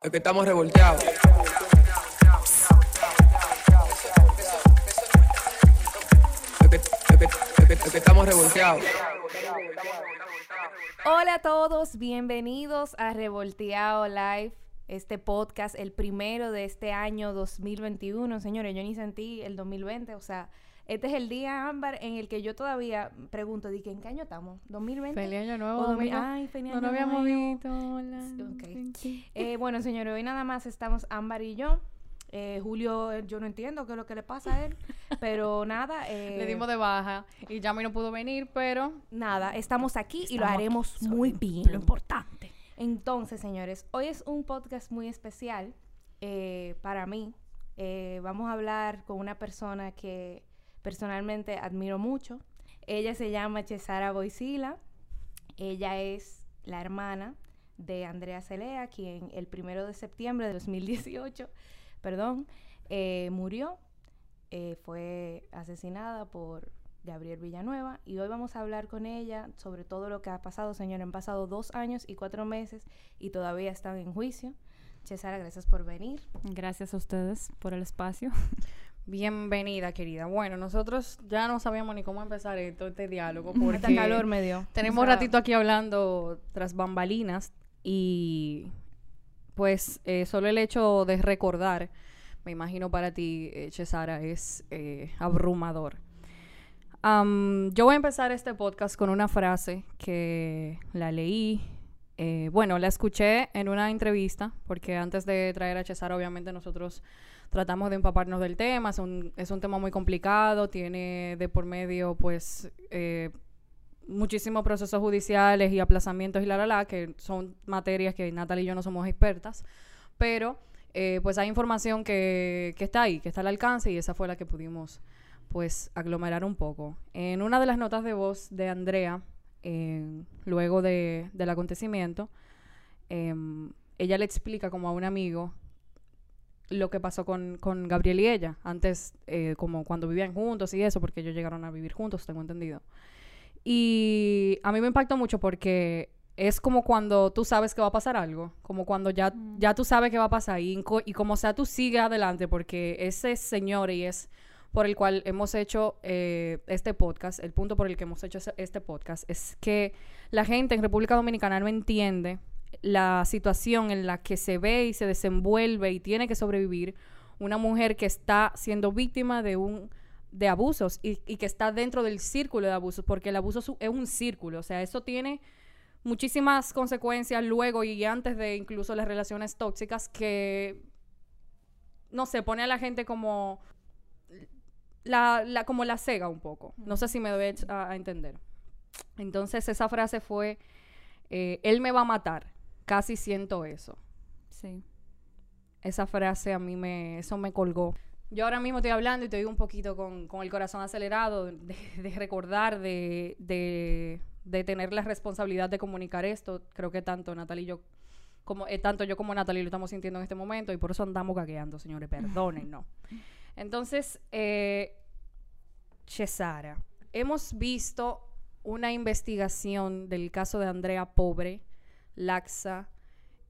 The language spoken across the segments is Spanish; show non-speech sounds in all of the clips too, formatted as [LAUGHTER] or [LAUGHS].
Es que estamos revolteados. Que estamos revolteados. Hola a todos, bienvenidos a Revolteado Live, este podcast, el primero de este año 2021. Señores, yo ni sentí el 2020, o sea, este es el día, Ámbar, en el que yo todavía pregunto, ¿de qué en qué año estamos? ¿2020? Feliz año nuevo, O dos mil- amiga. Ay, feliz No lo año habíamos nuevo. visto. Hola. Ok. Eh, bueno, señores, hoy nada más estamos Ámbar y yo. Eh, Julio, eh, yo no entiendo qué es lo que le pasa a él, pero [LAUGHS] nada. eh, Le dimos de baja y Yami no pudo venir, pero Nada, estamos aquí y lo haremos aquí, muy bien. lo importante. Entonces, señores, hoy es un podcast muy especial eh, para mí. Vamos a hablar con una persona que personalmente admiro mucho. Ella se llama Cesara Boisila. Ella es la hermana de Andrea Celea, quien el primero de septiembre de 2018, perdón, eh, murió. Eh, fue asesinada por Gabriel Villanueva y hoy vamos a hablar con ella sobre todo lo que ha pasado, señor. Han pasado dos años y cuatro meses y todavía están en juicio. Cesara, gracias por venir. Gracias a ustedes por el espacio. [LAUGHS] bienvenida, querida. Bueno, nosotros ya no sabíamos ni cómo empezar esto, este diálogo, porque Hasta calor me dio. tenemos O sea, ratito aquí hablando tras bambalinas y pues eh, solo el hecho de recordar, me imagino para ti, eh, Chesara, es eh, abrumador. Yo voy a empezar este podcast con una frase que la leí, eh, bueno, la escuché en una entrevista, porque antes de traer a Chesara, obviamente nosotros tratamos de empaparnos del tema, es un, es un tema muy complicado, tiene de por medio, pues, eh, muchísimos procesos judiciales y aplazamientos y la, la, la, que son materias que Natalia y yo no somos expertas, pero eh, pues hay información que, que está ahí, que está al alcance y esa fue la que pudimos pues aglomerar un poco. En una de las notas de voz de Andrea, eh, luego de, del acontecimiento, em, ella le explica como a un amigo lo que pasó con, con Gabriel y ella, antes eh, como cuando vivían juntos y eso, porque ellos llegaron a vivir juntos, tengo entendido. Y a mí me impactó mucho porque es como cuando tú sabes que va a pasar algo, como cuando ya, ya tú sabes que va a pasar y, y como sea tú sigues adelante porque ese señor y es por el cual hemos hecho eh, este podcast, el punto por el que hemos hecho este podcast es que la gente en República Dominicana no entiende la situación en la que se ve y se desenvuelve y tiene que sobrevivir una mujer que está siendo víctima de un de abusos y, y que está dentro del círculo de abusos, porque el abuso es un círculo, o sea, eso tiene muchísimas consecuencias luego y antes de incluso las relaciones tóxicas que, no sé, pone a la gente como la, la, como la cega un poco. No sé si me doy a, a entender. Entonces esa frase fue, eh, él me va a matar, casi siento eso. Sí. Esa frase a mí me, eso me colgó. Yo ahora mismo estoy hablando y estoy un poquito con, con el corazón acelerado de, [LAUGHS] de recordar, de, de, de tener la responsabilidad de comunicar esto. Creo que tanto Natalie y yo, como, eh, tanto yo como Natalie lo estamos sintiendo en este momento y por eso andamos gagueando, señores, perdonen, no. [LAUGHS] Entonces, eh, Chesara, hemos visto una investigación del caso de Andrea Pobre, laxa,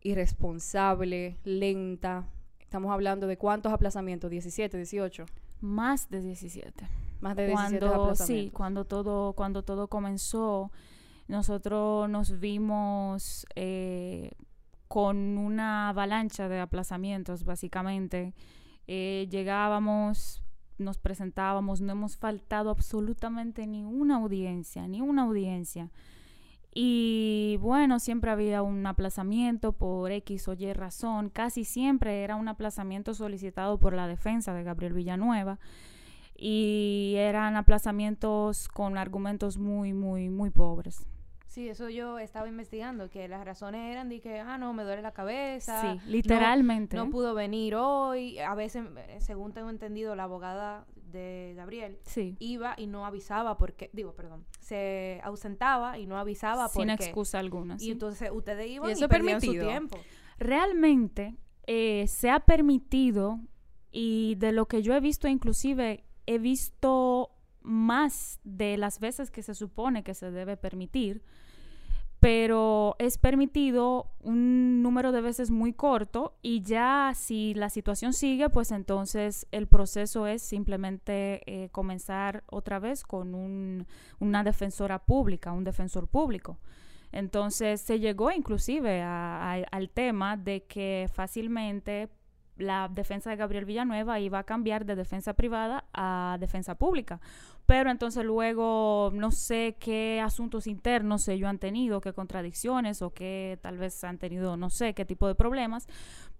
irresponsable, lenta. Estamos hablando de cuántos aplazamientos, 17, 18, Más de 17. más de 17 Cuando, aplazamientos. sí, cuando todo, cuando todo comenzó, nosotros nos vimos eh, con una avalancha de aplazamientos, básicamente. Eh, llegábamos, nos presentábamos, no hemos faltado absolutamente ni una audiencia, ni una audiencia. Y bueno, siempre había un aplazamiento por X o Y razón. Casi siempre era un aplazamiento solicitado por la defensa de Gabriel Villanueva. Y eran aplazamientos con argumentos muy, muy, muy pobres. Sí, eso yo estaba investigando, que las razones eran de que, ah, no, me duele la cabeza. Sí, literalmente. No, pudo venir hoy. A veces, eh, según tengo entendido, la abogada de Gabriel Sí, iba y no avisaba porque, digo, perdón, se ausentaba y no avisaba sin porque... excusa alguna. Y entonces ustedes iban y, eso perdían su permitido? tiempo. realmente eh, se ha permitido y de lo que yo he visto inclusive he visto más de las veces que se supone que se debe permitir pero es permitido un número de veces muy corto y ya si la situación sigue, pues entonces el proceso es simplemente eh, comenzar otra vez con un- una defensora pública, un defensor público. Entonces se llegó inclusive al tema de que fácilmente la defensa de Gabriel Villanueva iba a cambiar de defensa privada a defensa pública. Pero entonces luego no sé qué asuntos internos ellos han tenido, qué contradicciones o qué tal vez han tenido, no sé qué tipo de problemas.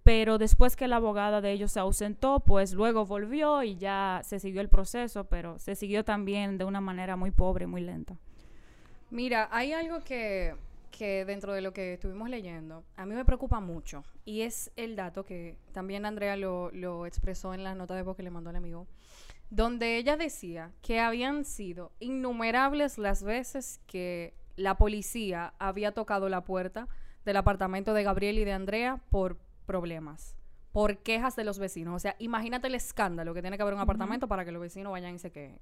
Pero después que la abogada de ellos se ausentó, pues luego volvió y ya se siguió el proceso, pero se siguió también de una manera muy pobre, muy lenta. Mira, hay algo que, que dentro de lo que estuvimos leyendo, a mí me preocupa mucho. Y es el dato que también Andrea lo, lo expresó en la nota de voz que le mandó al amigo. Donde ella decía que habían sido innumerables las veces que la policía había tocado la puerta del apartamento de Gabriel y de Andrea por problemas, por quejas de los vecinos. O sea, imagínate el escándalo que tiene que haber un apartamento para que los vecinos vayan y se quejen.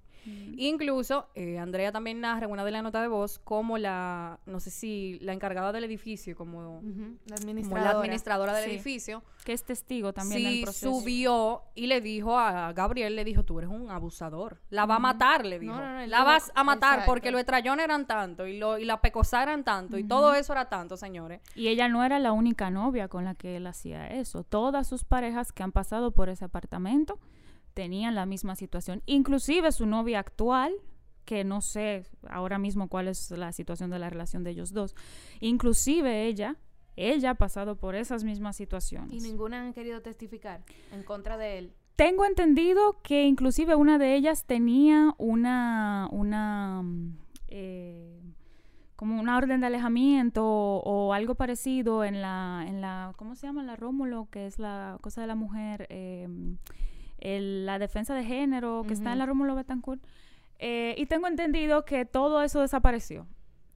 Incluso, eh, Andrea también narra en una de las notas de voz como la, no sé si la encargada del edificio, como, La como administradora. la administradora del Sí. edificio, Que es testigo también del sí proceso. subió y le dijo a Gabriel, le dijo, tú eres un abusador. La va a matar, le dijo. no, no, él la vas a matar exacto. porque los estrayones eran tanto y, lo, y la pecosa eran tanto y todo eso era tanto, señores. Y ella no era la única novia con la que él hacía eso. Todas sus parejas que han pasado por ese apartamento tenían la misma situación. Inclusive su novia actual, que no sé ahora mismo cuál es la situación de la relación de ellos dos. Inclusive ella, ella ha pasado por esas mismas situaciones. Y ninguna han querido testificar en contra de él. Tengo entendido que inclusive una de ellas tenía una, una, mm, eh, como una orden de alejamiento o, o algo parecido en la, en la, ¿cómo se llama? La Rómulo, que es la cosa de la mujer, eh, el- la defensa de género que está en la Rómulo Betancourt. Eh, y tengo entendido que todo eso desapareció.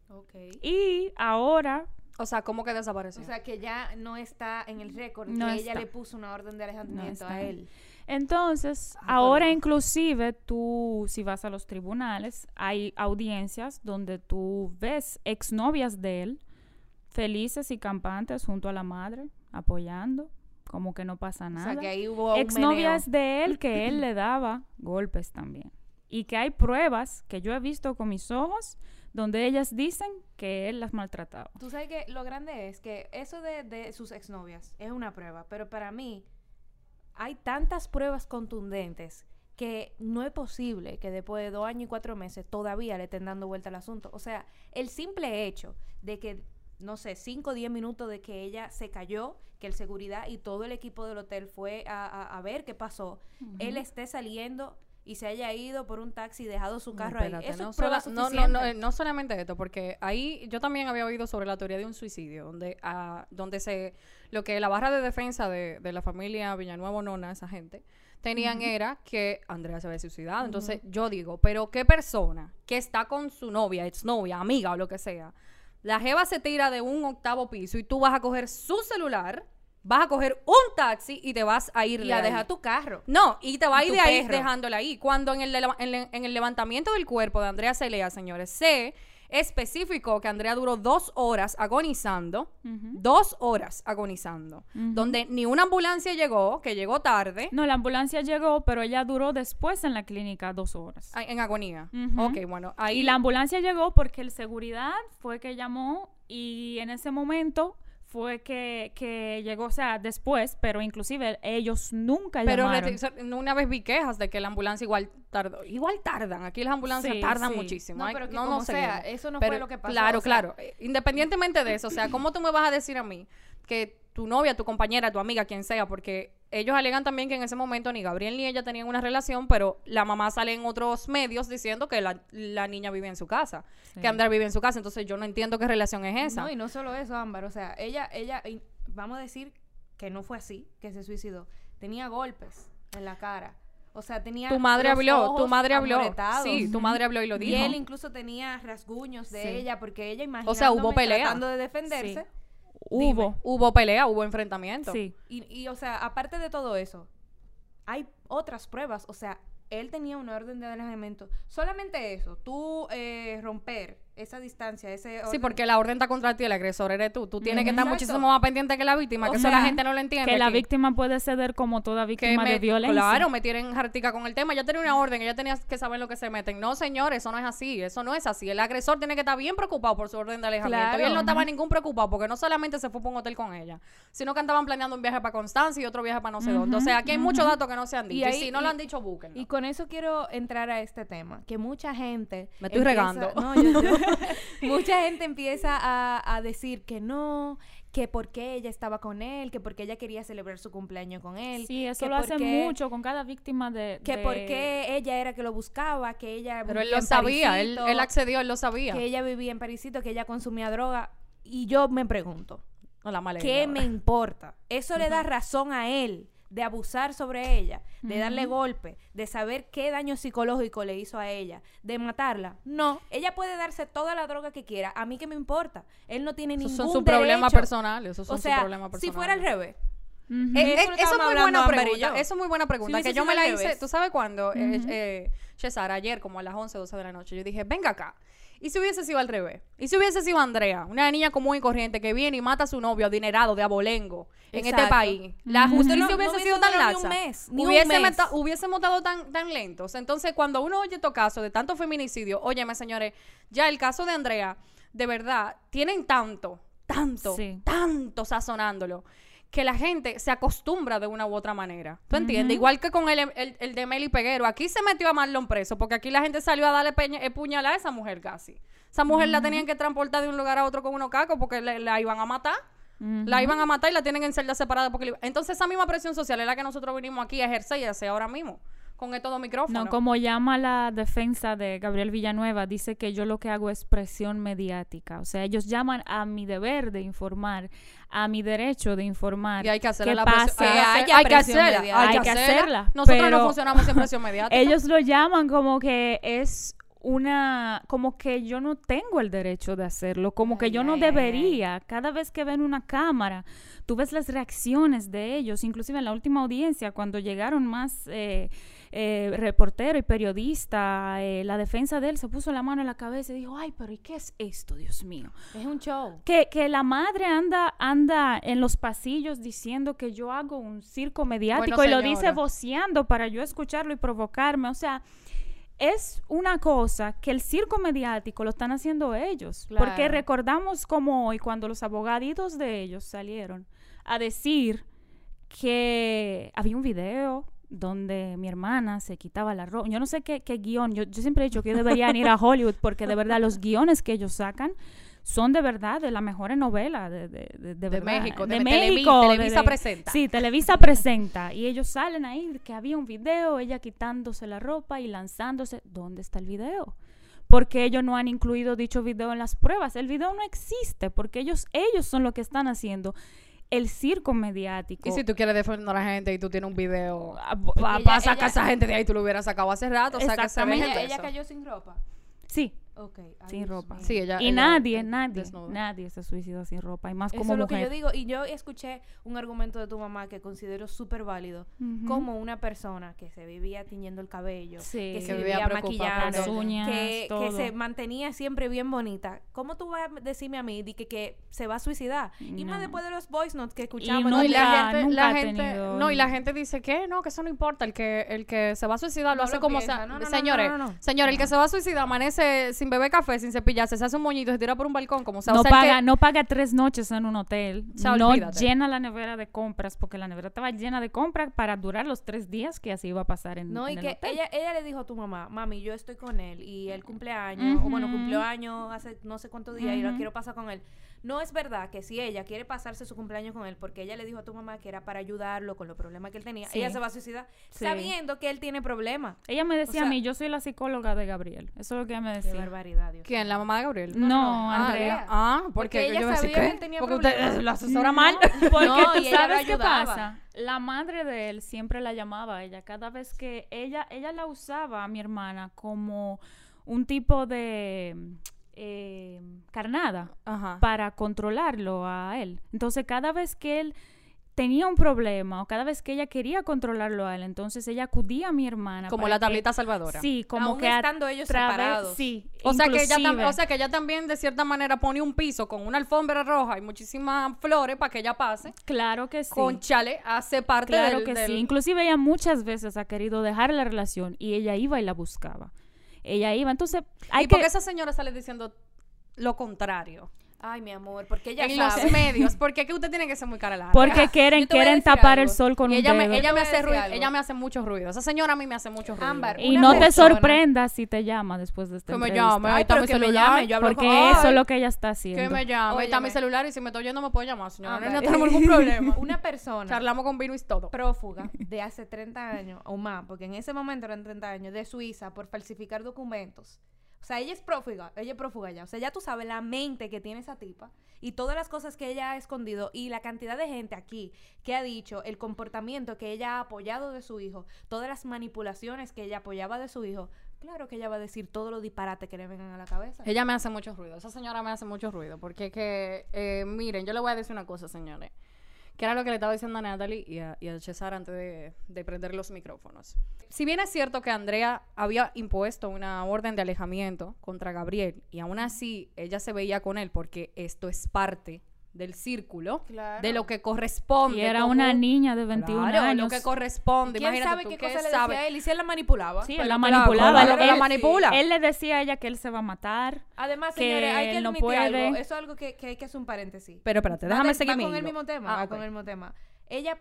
Ok. Y ahora O sea, ¿cómo que desapareció? O sea, que ya no está en el récord No que ella le puso una orden de alejamiento a él. Entonces, Ah, ahora bueno. inclusive tú, si vas a los tribunales, hay audiencias donde tú ves exnovias de él, felices y campantes junto a la madre, apoyando, como que no pasa O nada. sea, que ahí hubo un Exnovias meneo. de él que él [CLEARS THROAT] le daba golpes también. Y que hay pruebas que yo he visto con mis ojos donde ellas dicen que él las maltrataba. Tú sabes que lo grande es que eso de, de sus exnovias es una prueba, pero para mí hay tantas pruebas contundentes que no es posible que después de dos años y cuatro meses todavía le estén dando vuelta al asunto. O sea, el simple hecho de que, no sé, cinco o diez minutos de que ella se cayó, que el seguridad y todo el equipo del hotel fue a, a- a ver qué pasó, él esté saliendo y se haya ido por un taxi y dejado su carro espérate, ahí. Eso no, es sola- no, no, no, eh, no solamente esto, porque ahí yo también había oído sobre la teoría de un suicidio, donde, ah, donde se lo que la barra de defensa de, de la familia Villanueva Nona, esa gente, tenían era que Andrea se había suicidado. Entonces yo digo, pero qué persona que está con su novia, exnovia, amiga o lo que sea, la jeva se tira de un octavo piso y tú vas a coger su celular, vas a coger un taxi y te vas a ir y de a dejar tu carro. No, y te va a ir de ahí dejándola ahí. Cuando en el, en, en el levantamiento del cuerpo de Andrea Celea, señores, se especificó que Andrea duró dos horas agonizando, dos horas agonizando, donde ni una ambulancia llegó, que llegó tarde, No, la ambulancia llegó, pero ella duró después en la clínica dos horas. en agonía. Ok, bueno, ahí... Y la ambulancia llegó porque el seguridad fue que llamó y en ese momento fue que, que llegó, o sea, después, pero inclusive ellos nunca pero llamaron. reti- una vez vi quejas de que la ambulancia igual tardó. Igual tardan. Aquí las ambulancias Sí, tardan sí. muchísimo. No, Ay, pero que no como nos sea, seguimos. eso no Pero, fue lo que pasó. Claro, o sea, claro. Eh, Independientemente de eso, o sea, ¿cómo tú me vas a decir a mí que tu novia, tu compañera, tu amiga, quien sea, porque ellos alegan también que en ese momento ni Gabriel ni ella tenían una relación, pero la mamá sale en otros medios diciendo que la, la niña vive en su casa, Sí. que Andrea vive en su casa, entonces yo no entiendo qué relación es esa. No, y no solo eso, Ámbar. O sea, ella, ella, y vamos a decir que no fue así, que se suicidó. Tenía golpes en la cara. O sea, tenía. tu madre los habló, tu madre habló. Sí, tu madre habló y lo Y dijo. él incluso tenía rasguños de Sí. ella, porque ella O sea, hubo pelea. tratando de defenderse. Hubo. Hubo pelea, hubo enfrentamiento. Sí. Y, y, o sea, aparte de todo eso, hay otras pruebas. O sea, él tenía una orden de alejamiento. Solamente eso, tú eh, romper esa distancia, ese Sí, orden- porque la orden está contra ti, el agresor eres tú. Tú tienes que estar Exacto. muchísimo más pendiente que la víctima, O que eso sea, la gente no lo entiende. Que la víctima puede ceder como toda víctima me, de violencia. Claro, me tienen jartica con el tema. Ya tenía una orden, ella tenía que saber lo que se meten. No, señor, eso no es así. Eso no es así. El agresor tiene que estar bien preocupado por su orden de alejamiento. Claro. Y él no estaba ningún preocupado porque no solamente se fue para un hotel con ella, sino que andaban planeando un viaje para Constancia y otro viaje para no sé dónde. O sea, aquí hay muchos datos que no se han dicho. Y, ahí- si no lo han dicho, búsquenlo. Y con eso quiero entrar a este tema, que mucha gente... Me estoy regando. [LAUGHS] No, yo- yo- [LAUGHS] mucha gente empieza a, a decir que no, que porque ella estaba con él, que porque ella quería celebrar su cumpleaños con él. Sí, eso que lo hace porque- mucho con cada víctima de... Que de- porque ella era que lo buscaba, que ella Pero él lo en sabía, él, Parisito, él accedió, él lo sabía. que ella vivía en Parisito, que ella consumía droga. Y yo me pregunto, No, la ¿qué me importa? ¿Eso le da razón a él de abusar sobre ella, de darle golpe, de saber qué daño psicológico le hizo a ella, de matarla? No, ella puede darse toda la droga que quiera. A mí qué me importa. Él no tiene Esos ningún son sus problemas derecho. personales. Esos son O sus sea, problemas si fuera al revés. Eh, Eso eh, lo eso es muy buena pregunta. Eso es muy buena pregunta. Sí, que sí, yo sí, me la hice, revés. tú sabes cuándo, eh, eh, Cesar, ayer como a las 11, 12 de la noche, yo dije, venga acá. ¿Y si hubiese sido al revés? ¿Y si hubiese sido Andrea, una niña común y corriente que viene y mata a su novio adinerado de abolengo en este país? La justicia No- no hubiese hubiese sido tan durado ni un laxa. mes, ni un hubiese mes. meta- hubiésemos estado tan, tan lentos. Entonces, cuando uno oye estos casos de tanto feminicidio, óyeme, señores, ya el caso de Andrea, de verdad, tienen tanto, tanto, Sí. tanto sazonándolo que la gente se acostumbra de una u otra manera. ¿Tú entiendes? Igual que con el, el, el de Meli Peguero. Aquí se metió a Marlon preso porque aquí la gente salió a darle peña, eh, puñalada a esa mujer casi. Esa mujer la tenían que transportar de un lugar a otro con unos cacos porque le- la iban a matar. La iban a matar y la tienen en celda separada porque le- Entonces esa misma presión social es la que nosotros vinimos aquí a ejercer y a hacer ahora mismo con estos dos micrófonos. No, como llama la defensa de Gabriel Villanueva, dice que yo lo que hago es presión mediática. O sea, ellos llaman a mi deber de informar, a mi derecho de informar. Y hay que hacerle ¿Qué la presión. pasa? hay que haya hay que hacerla. mediática. Hay que Hay que hacerla. hacerla, Nosotros no funcionamos sin presión mediática. [LAUGHS] Ellos lo llaman como que es una, como que yo no tengo el derecho de hacerlo, como que Ay, yo no ay, ay, ay. debería. Cada vez que ven una cámara, tú ves las reacciones de ellos, inclusive en la última audiencia, cuando llegaron más eh, eh, reportero y periodista, eh, la defensa de él se puso la mano en la cabeza y dijo, ay, pero ¿y qué es esto, Dios mío? Es un show. Que, que la madre anda, anda en los pasillos diciendo que yo hago un circo mediático Bueno, y lo dice voceando para yo escucharlo y provocarme. O sea, es una cosa que el circo mediático lo están haciendo ellos. Porque recordamos como hoy, cuando los abogaditos de ellos salieron a decir que había un video donde mi hermana se quitaba la ropa. Yo no sé qué, qué guion. Yo, yo siempre he dicho que deberían ir a Hollywood porque de verdad los guiones que ellos sacan son de verdad de la mejor novela de, de, de, de verdad. México, de Televi- México. Televisa presenta. Sí, Televisa presenta. Y ellos salen ahí que había un video, ella quitándose la ropa y lanzándose. ¿Dónde está el video? Porque ellos no han incluido dicho video en las pruebas. El video no existe porque ellos, ellos son los que están haciendo el circo mediático. Y si tú quieres defender a la gente y tú tienes un video Ah, para ella- sacar a esa gente de ahí, tú lo hubieras sacado hace rato. O sea, que se Exactamente. Ella, cayó sin ropa. Sí, Sin ropa. mío. Sí, ella. y ella- nadie, nadie, desnuda. nadie se suicida sin ropa. Y más Eso como es lo que mujer. yo digo. Y yo escuché un argumento de tu mamá que considero súper válido. Como una persona que se vivía tiñendo el cabello, Sí. que Que se vivía vivía preocupada maquillando, Las uñas, que, que se mantenía siempre bien bonita. ¿Cómo tú vas a decirme a mí de que, que se va a suicidar? Y más después de los voice notes que escuchamos. No, y la gente, nunca la ha gente, tenido- no, y la gente dice que no, que eso no importa, el que, el que se va a suicidar lo No hace lo como sea. No, no, no, señores, no, no, no. señores, el que se va a suicidar amanece sin beber café, sin cepillarse, se hace un moñito, se tira por un balcón, como sea. no o sea, paga, que- no paga tres noches en un hotel. O sea, no olvídate. llena la nevera de compras, porque la nevera estaba llena de compras para durar los tres días que así iba a pasar en, No, y en el que hotel. ella, ella le dijo a tu mamá, mami, yo estoy con él y él cumpleaños, o bueno, cumplió años hace no sé cuántos días y lo quiero pasar con él. No es verdad que si ella quiere pasarse su cumpleaños con él, porque ella le dijo a tu mamá que era para ayudarlo con los problemas que él tenía, Sí. ella se va a suicidar Sí. sabiendo que él tiene problemas. Ella me decía sea- a mí, yo soy la psicóloga de Gabriel. Eso es lo que ella me Qué decía. barbaridad, Dios. ¿Quién? ¿La mamá de Gabriel? No, no, Andrea. Ah, porque, Porque ella yo sabía que ¿qué? él tenía Porque usted problemas. lo asesora mal. [LAUGHS] Porque No, tú y ella lo sabes qué pasa. La madre de él siempre la llamaba a ella. Cada vez que ella, ella la usaba a mi hermana como un tipo de eh, carnada Ajá. para controlarlo a él. Entonces, cada vez que él tenía un problema o cada vez que ella quería controlarlo a él, entonces ella acudía a mi hermana. Como la que- tablita salvadora. Sí, como Aún que a estando ellos separados. Sí, O sea, que ella tam- inclusive. o sea que ella también de cierta manera pone un piso con una alfombra roja y muchísimas flores para que ella pase. claro que sí. Con chale hace parte Claro del- que del- sí. Inclusive ella muchas veces ha querido dejar la relación y ella iba y la buscaba. Ella iba, entonces hay y que porque esa señora sale diciendo lo contrario. Ay, mi amor, porque ella en sabe. los medios, porque es que usted tiene que ser muy cara larga. porque quieren quieren tapar el sol con Y un ella me, ella me hace ruido, ella me hace mucho ruido. Esa señora a mí me hace mucho ruido. Ámbar, y no te persona- sorprenda si te llama después de esta Que me llame, ahí está mi que me celular. llame, yo hablo Porque con- eso es lo que ella está haciendo. Que me llame, ahí está mi celular y si me estoy oyendo me puede llamar, señora. Ámbar. No tenemos ningún [LAUGHS] problema. Una persona Charlamos con vino y todo. prófuga de hace 30 años o más, porque en ese momento eran 30 años, de Suiza por falsificar documentos. O sea, ella es prófuga, ella es prófuga ya. O sea, ya tú sabes la mente que tiene esa tipa y todas las cosas que ella ha escondido y la cantidad de gente aquí que ha dicho el comportamiento que ella ha apoyado de su hijo, todas las manipulaciones que ella apoyaba de su hijo. Claro que ella va a decir todos los disparates que le vengan a la cabeza. Ella me hace mucho ruido. Esa señora me hace mucho ruido. Porque que, eh, miren, yo le voy a decir una cosa, señores. Que era lo que le estaba diciendo a Natalie y a, y César antes de prender los micrófonos. Si bien es cierto que Andrea había impuesto una orden de alejamiento contra Gabriel y aún así ella se veía con él porque esto es parte del círculo Claro. de lo que corresponde. Y era como- una niña de 21 Claro, años. lo que corresponde. ¿Quién Imagínate sabe tú, qué ¿qué cosa le sabe? decía a él? Y si él la manipulaba. Sí, él la claro, manipulaba. claro Él- que la él- manipula. Él le decía a ella que él se va a matar. Además, que señores, hay que él no admitir algo. puede. Eso es algo que, que hay que hacer un paréntesis. Pero espérate, Va déjame de- seguir va mi con el mismo tema, Ah, va ok. con el mismo tema. Ella,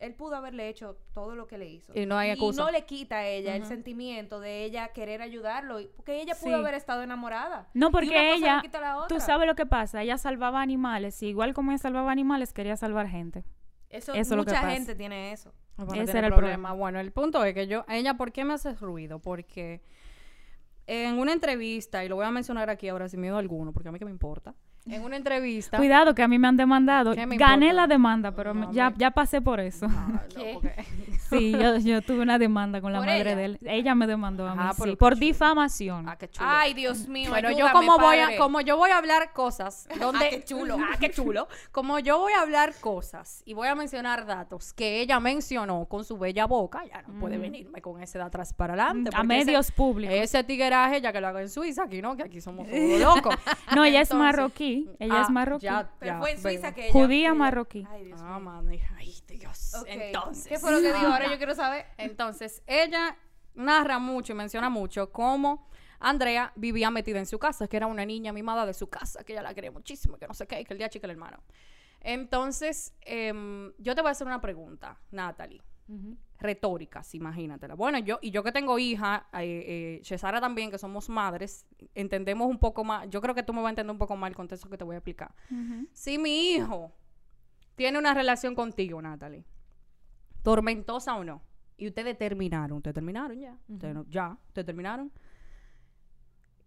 él pudo haberle hecho todo lo que le hizo. Y no hay excusa. no le quita a ella el sentimiento de ella querer ayudarlo, y- porque ella pudo Sí. haber estado enamorada. No, Y una porque cosa ella, no quita la tú sabes lo que pasa, ella salvaba animales, y igual como ella salvaba animales, quería salvar gente. Eso, eso es lo que mucha pasa. gente tiene eso. Bueno, Ese tiene era el problema. Bueno, el punto es que yo, ella, ¿por qué me hace ruido? Porque en una entrevista, y lo voy a mencionar aquí ahora sin miedo alguno, porque a mí que me importa, en una entrevista... Cuidado que a mí me han demandado. ¿Qué me Gané importa? la demanda, pero No, me- ya, ya pasé por eso. Ah, no, ¿Qué? porque- [LAUGHS] Sí, yo, yo tuve una demanda con la ¿Por madre ella? de él. Ella me demandó a mí, Ah, sí, por difamación. Ah, qué chulo. Ay, Dios mío, Pero yo como voy a, como yo voy a hablar cosas donde Ah, qué chulo. ah, qué chulo. Como yo voy a hablar cosas y voy a mencionar datos que ella mencionó con su bella boca, ya no puede venirme con ese de atrás para adelante. a medios ese, públicos. ese tigueraje ya que lo haga en Suiza, aquí no, que aquí somos todos [LAUGHS] locos. no, ella es Entonces, marroquí. Ella ah, es marroquí. ya, Pero ya, fue en Suiza que ella... Judía marroquí. Ay, Dios Ah, ay, Dios. Entonces. ¿Qué fue lo que dijo? Ahora yo [LAUGHS] quiero saber. Entonces, ella narra mucho y menciona mucho cómo Andrea vivía metida en su casa, que era una niña mimada de su casa, que ella la quería muchísimo, que no sé qué, y que el día chica el hermano. Entonces, em, yo te voy a hacer una pregunta, Natalie. Retóricas, imagínatela. Bueno, yo, y yo que tengo hija, eh, eh, Cesara también, que somos madres, entendemos un poco más, yo creo que tú me vas a entender un poco más el contexto que te voy a explicar. Si mi hijo tiene una relación contigo, Natalie, tormentosa o no, y ustedes terminaron, ustedes terminaron ya, ustedes no- ya, ustedes terminaron.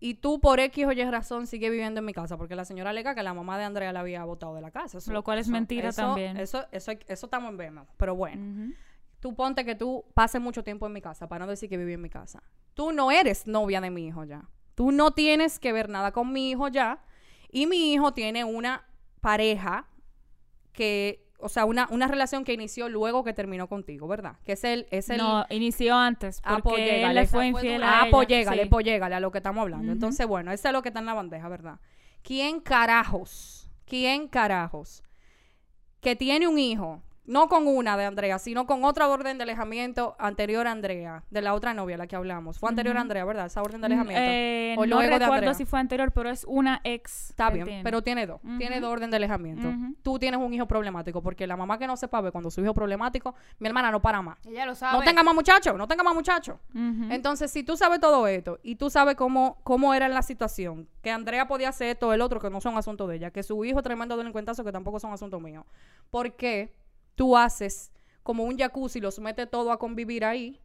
Y tú por X o Y razón sigue viviendo en mi casa, porque la señora alega que la mamá de Andrea la había botado de la casa. Eso- Lo cual es eso- mentira eso- también. Eso, eso, eso estamos en vemos, pero bueno. Tú ponte que tú pases mucho tiempo en mi casa, para no decir que viví en mi casa. Tú no eres novia de mi hijo ya. Tú no tienes que ver nada con mi hijo ya. Y mi hijo tiene una pareja que, o sea, una, una relación que inició luego que terminó contigo, ¿verdad? Que es el... Es el No, inició antes, Ah, porque pues él le fue infiel a Ah, ella. pues sí. pues a lo que estamos hablando. Entonces, bueno, eso es lo que está en la bandeja, ¿verdad? ¿Quién carajos? ¿Quién carajos? Que tiene un hijo, no con una de Andrea, sino con otra orden de alejamiento anterior a Andrea, de la otra novia, la que hablamos. Fue anterior a. Andrea, ¿verdad? Esa orden de Mm, alejamiento. eh, o no luego de recuerdo Andrea. si fue anterior, pero es una ex. Está bien, tiene. pero tiene dos. Tiene dos orden de alejamiento. Tú tienes un hijo problemático, porque la mamá que no sepa ver cuando su hijo es problemático, mi hermana no para más. Ella lo sabe. No tenga más muchachos, no tenga más muchachos. Entonces, si tú sabes todo esto y tú sabes cómo, cómo era la situación, que Andrea podía hacer esto, el otro, que no son asuntos de ella, que su hijo es tremendo delincuentazo, que tampoco son asuntos míos, ¿por qué tú haces como un jacuzzi, los metes todo a convivir ahí?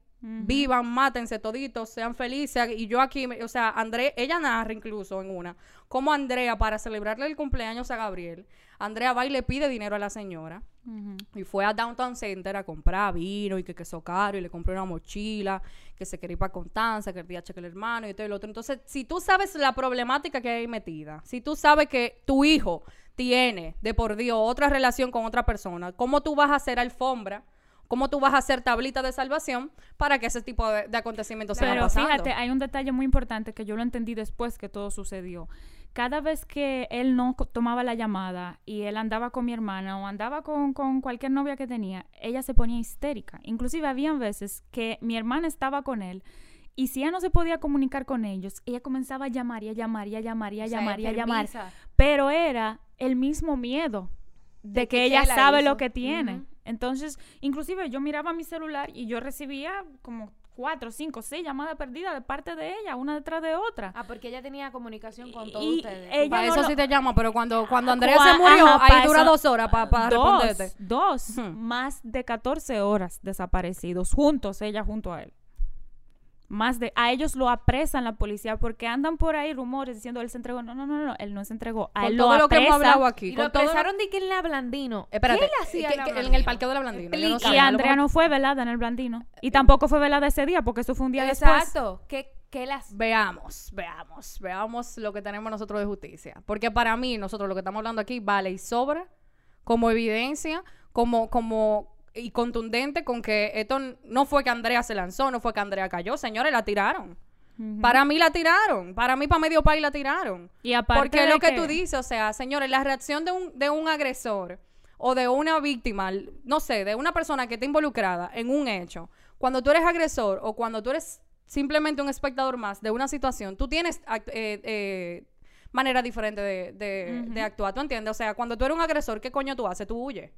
Vivan, mátense toditos, sean felices. Y yo aquí, me- o sea, Andrea, ella narra incluso en una, como Andrea, para celebrarle el cumpleaños a Gabriel, Andrea va y le pide dinero a la señora. Y fue a Downtown Center a comprar vino y que queso caro y le compré una mochila, que se quería ir para Constanza, que quería cheque el hermano y todo el otro. Entonces, si tú sabes la problemática que hay metida, si tú sabes que tu hijo tiene de por Dios otra relación con otra persona, ¿cómo tú vas a hacer alfombra? ¿Cómo tú vas a hacer tablita de salvación para que ese tipo de, de acontecimientos Pero pasando? fíjate, hay un detalle muy importante que yo lo entendí después que todo sucedió. Cada vez que él no tomaba la llamada y él andaba con mi hermana o andaba con, con cualquier novia que tenía, ella se ponía histérica. Inclusive habían veces que mi hermana estaba con él y si ella no se podía comunicar con ellos, ella comenzaba a llamar y a llamar y a llamar y a llamar y a llamar. Pero era el mismo miedo de, De que, que ella ¿qué la sabe hizo? lo que tiene. Entonces, inclusive yo miraba mi celular y yo recibía como cuatro, cinco, seis llamadas perdidas de parte de ella, una detrás de otra. Ah, porque ella tenía comunicación con todos y ustedes. ella Para no eso lo- sí te llama, pero cuando, cuando Andrea Cua- se murió, ajá, ahí dura eso- dos horas para dos, responderte. dos, más de 14 horas desaparecidos, juntos, ella junto a él. Más de, a ellos lo apresan la policía porque andan por ahí rumores diciendo él se entregó. No, no, no, no, él no se entregó. A Con él todo lo lo que hemos hablado aquí. y lo con lo- apresaron de que en la Blandino. Espérate, ¿Qué él hacía que- en la que- en el parqueo de la Blandino. no Y lo Andrea mejor- no fue velada en el Blandino. Y tampoco fue velada ese día porque eso fue un día después. Exacto. ¿Qué, qué él hacía? Veamos, veamos, veamos lo que tenemos nosotros de justicia. Porque para mí, nosotros lo que estamos hablando aquí vale y sobra como evidencia, como, como y contundente con que esto no fue que Andrea se lanzó, no fue que Andrea cayó, señores, la tiraron. Para mí la tiraron, para mí para medio país la tiraron. Y aparte Porque de lo que, tú dices, o sea, señores, la reacción de un, de un agresor o de una víctima, no sé, de una persona que está involucrada en un hecho, cuando tú eres agresor o cuando tú eres simplemente un espectador más de una situación, tú tienes eh, eh, manera diferente de, de- de actuar, ¿tú entiendes? O sea, cuando tú eres un agresor, ¿qué coño tú haces? Tú huyes,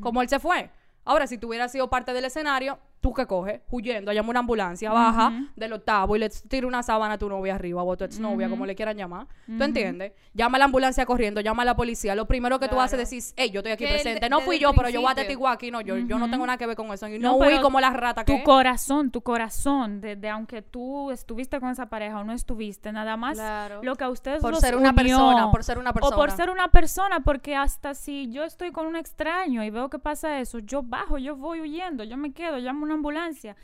como él se fue. Ahora, si tú sido parte del escenario, ¿tú qué coges? Huyendo, llama una ambulancia, baja del octavo y le tira una sábana a tu novia arriba o a tu exnovia, como le quieran llamar. ¿Tú Ujú. entiendes? Llama a la ambulancia corriendo, llama a la policía. Lo primero que tú haces es decir, hey, yo estoy aquí presente. No fui yo, pero yo voy a atestiguar aquí. No, yo, yo no tengo nada que ver con eso. Y No, no, huí como la rata tu que... corazón, tu corazón, de, de aunque tú estuviste con esa pareja o no estuviste, nada más Claro. lo que a ustedes por los ser una persona, por ser una persona. O por ser una persona, porque hasta si yo estoy con un extraño y veo que pasa eso, yo bajo, yo voy huyendo, yo me quedo, llamo a una ambulancia.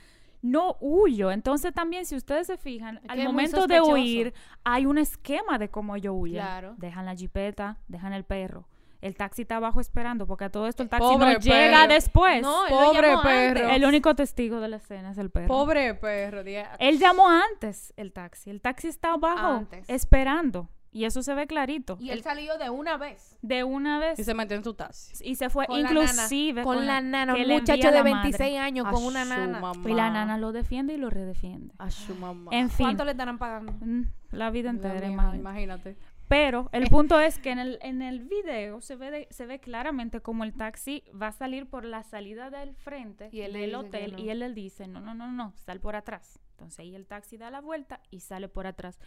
No huyo. Entonces también, si ustedes se fijan, Es al momento de huir, hay un esquema de cómo yo huyo. Claro. Dejan la jipeta, dejan el perro. El taxi está abajo esperando, porque a todo esto el taxi Pobre no llega después. No, él Pobre llamó perro. antes. El único testigo de la escena es el perro. Pobre perro. Él llamó antes el taxi. El taxi está abajo Antes. esperando. Y eso se ve clarito. Y él salió de una vez. De una vez. Y se metió en su taxi. y se fue Con la inclusive nana. Con, la nana. Un muchacho de la madre. 26 años A con una nana. mamá. Y la nana lo defiende y lo redefiende. A su mamá. En fin, ¿Cuánto le estarán pagando? mm, la vida entera, mío, imagínate. imagínate. Pero el [LAUGHS] punto es que en el, en el video se ve, de- se ve claramente como el taxi va a salir por la salida del frente Y él del hotel no. y él le dice, no, no, no, no, sal por atrás. Entonces ahí el taxi da la vuelta y sale por atrás.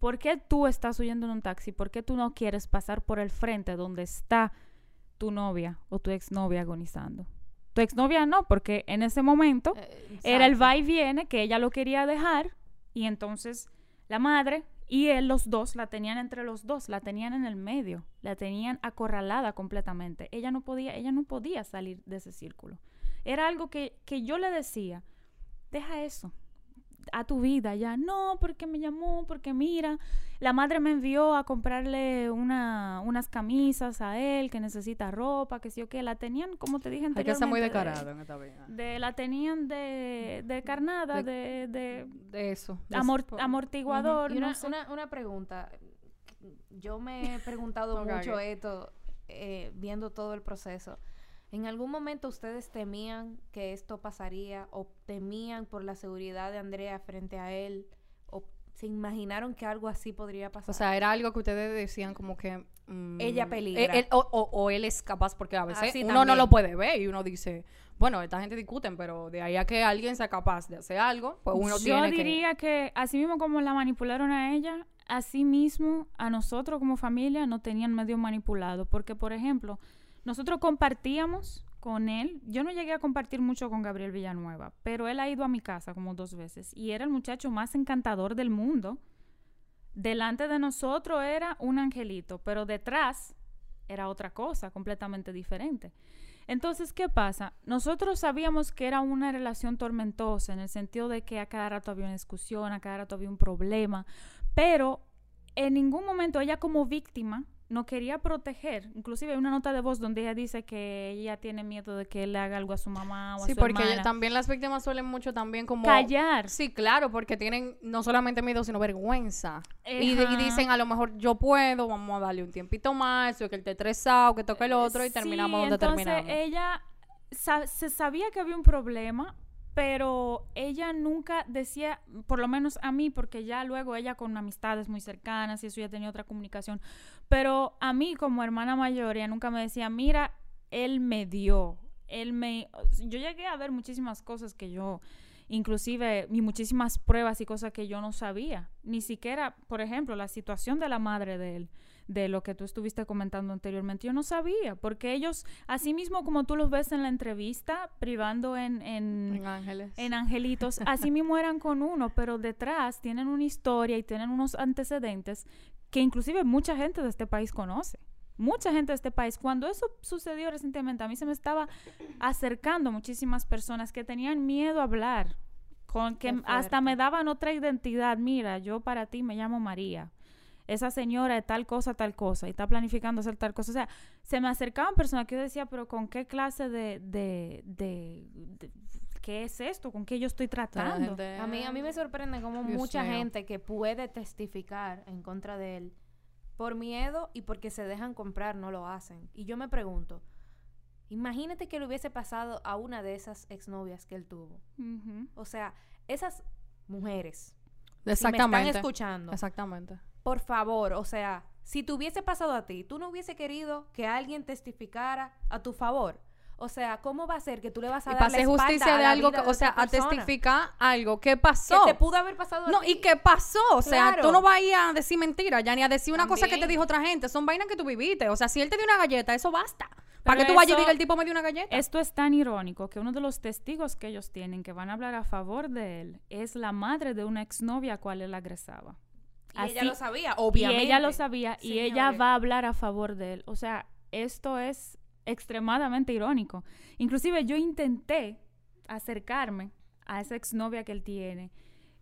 ¿Por qué tú estás huyendo en un taxi? ¿Por qué tú no quieres pasar por el frente donde está tu novia o tu exnovia agonizando? Tu exnovia no, porque en ese momento Eh, era el va y viene que ella lo quería dejar y entonces la madre y él los dos la tenían entre los dos, la tenían en el medio, la tenían acorralada completamente. Ella no podía, ella no podía salir de ese círculo. Era algo que, que yo le decía, deja eso a tu vida ya. No, porque me llamó, porque mira, la madre me envió a comprarle una, unas camisas a él que necesita ropa, que sí o qué. La tenían, como te dije Hay anteriormente. que ser muy de- descarado en esta vida. de la tenían de, de carnada, de, de De eso. de amor- amortiguador, Y una, no sé. una, una pregunta. Yo me he preguntado [LAUGHS] mucho esto, eh, viendo todo el proceso. ¿En algún momento ustedes temían que esto pasaría o temían por la seguridad de Andrea frente a él o se imaginaron que algo así podría pasar? O sea, era algo que ustedes decían como que... mm, Ella peligra. eh, él- o, o- o él es capaz, porque a veces Así uno no lo puede ver y uno dice, bueno, esta gente discuten, pero de ahí a que alguien sea capaz de hacer algo, pues uno Yo tiene que... diría que... así mismo como la manipularon a ella, así mismo a nosotros como familia no tenían medio manipulado. Porque, por ejemplo, nosotros compartíamos con él. Yo no llegué a compartir mucho con Gabriel Villanueva, pero él ha ido a mi casa como dos veces y era el muchacho más encantador del mundo. Delante de nosotros era un angelito, pero detrás era otra cosa completamente diferente. Entonces, ¿qué pasa? Nosotros sabíamos que era una relación tormentosa en el sentido de que a cada rato había una discusión, a cada rato había un problema, pero en ningún momento ella como víctima no quería proteger. Inclusive hay una nota de voz donde ella dice que ella tiene miedo de que él le haga algo a su mamá o a Sí, su porque hermana. también las víctimas suelen mucho también como... Callar. Sí, claro, porque tienen no solamente miedo, sino vergüenza. Y, dicen, a lo mejor yo puedo, vamos a darle un tiempito más, o que él esté estresado, que toque el otro, y terminamos Sí, donde entonces terminamos. ella sa- se sabía que había un problema, pero ella nunca decía, por lo menos a mí, porque ya luego ella con amistades muy cercanas y eso ya tenía otra comunicación, pero a mí como hermana mayor ella nunca me decía, mira, él me dio, él me... Yo llegué a ver muchísimas cosas que yo inclusive y muchísimas pruebas y cosas que yo no sabía. Ni siquiera, por ejemplo, la situación de la madre de él, de lo que tú estuviste comentando anteriormente, yo no sabía, porque ellos, así mismo como tú los ves en la entrevista, privando en, en, En Ángeles. en angelitos, así [LAUGHS] mismo eran con uno, pero detrás tienen una historia y tienen unos antecedentes que inclusive mucha gente de este país conoce. Mucha gente de este país. Cuando eso sucedió recientemente, a mí se me estaba acercando muchísimas personas que tenían miedo a hablar, con que hasta me daban otra identidad. Mira, yo para ti me llamo María. Esa señora de tal cosa, tal cosa, y está planificando hacer tal cosa. O sea, se me acercaban personas que yo decía, pero ¿con qué clase de, de, de, de- qué es esto? ¿Con qué yo estoy tratando? gente- A mí, a mí me sorprende cómo Dios mucha mío. gente que puede testificar en contra de él por miedo y porque se dejan comprar no lo hacen. Y yo me pregunto, imagínate que le hubiese pasado a una de esas exnovias que él tuvo. O sea, esas mujeres, si me Exactamente. están escuchando, Exactamente. Por favor, o sea, si te hubiese pasado a ti, tú no hubiese querido que alguien testificara a tu favor. O sea, ¿cómo va a ser que tú le vas a dar la espalda justicia a de la algo, vida que, o sea, a testificar algo que que pasó. te pudo haber pasado a No, ti? y qué pasó, o sea, Claro. tú no vas a ir a decir mentira, ya ni a decir una cosa que te dijo otra gente, son vainas que tú viviste, o sea, si él te dio una galleta, eso basta. Para que Pero tú vayas y digas el tipo me dio una galleta. Esto es tan irónico que uno de los testigos que ellos tienen que van a hablar a favor de él es la madre de una exnovia a cual él agresaba. Y ella Así- lo sabía, Y obviamente. ella lo sabía y ella va a hablar a favor de él. O sea, esto es extremadamente irónico. Inclusive yo intenté acercarme a esa exnovia que él tiene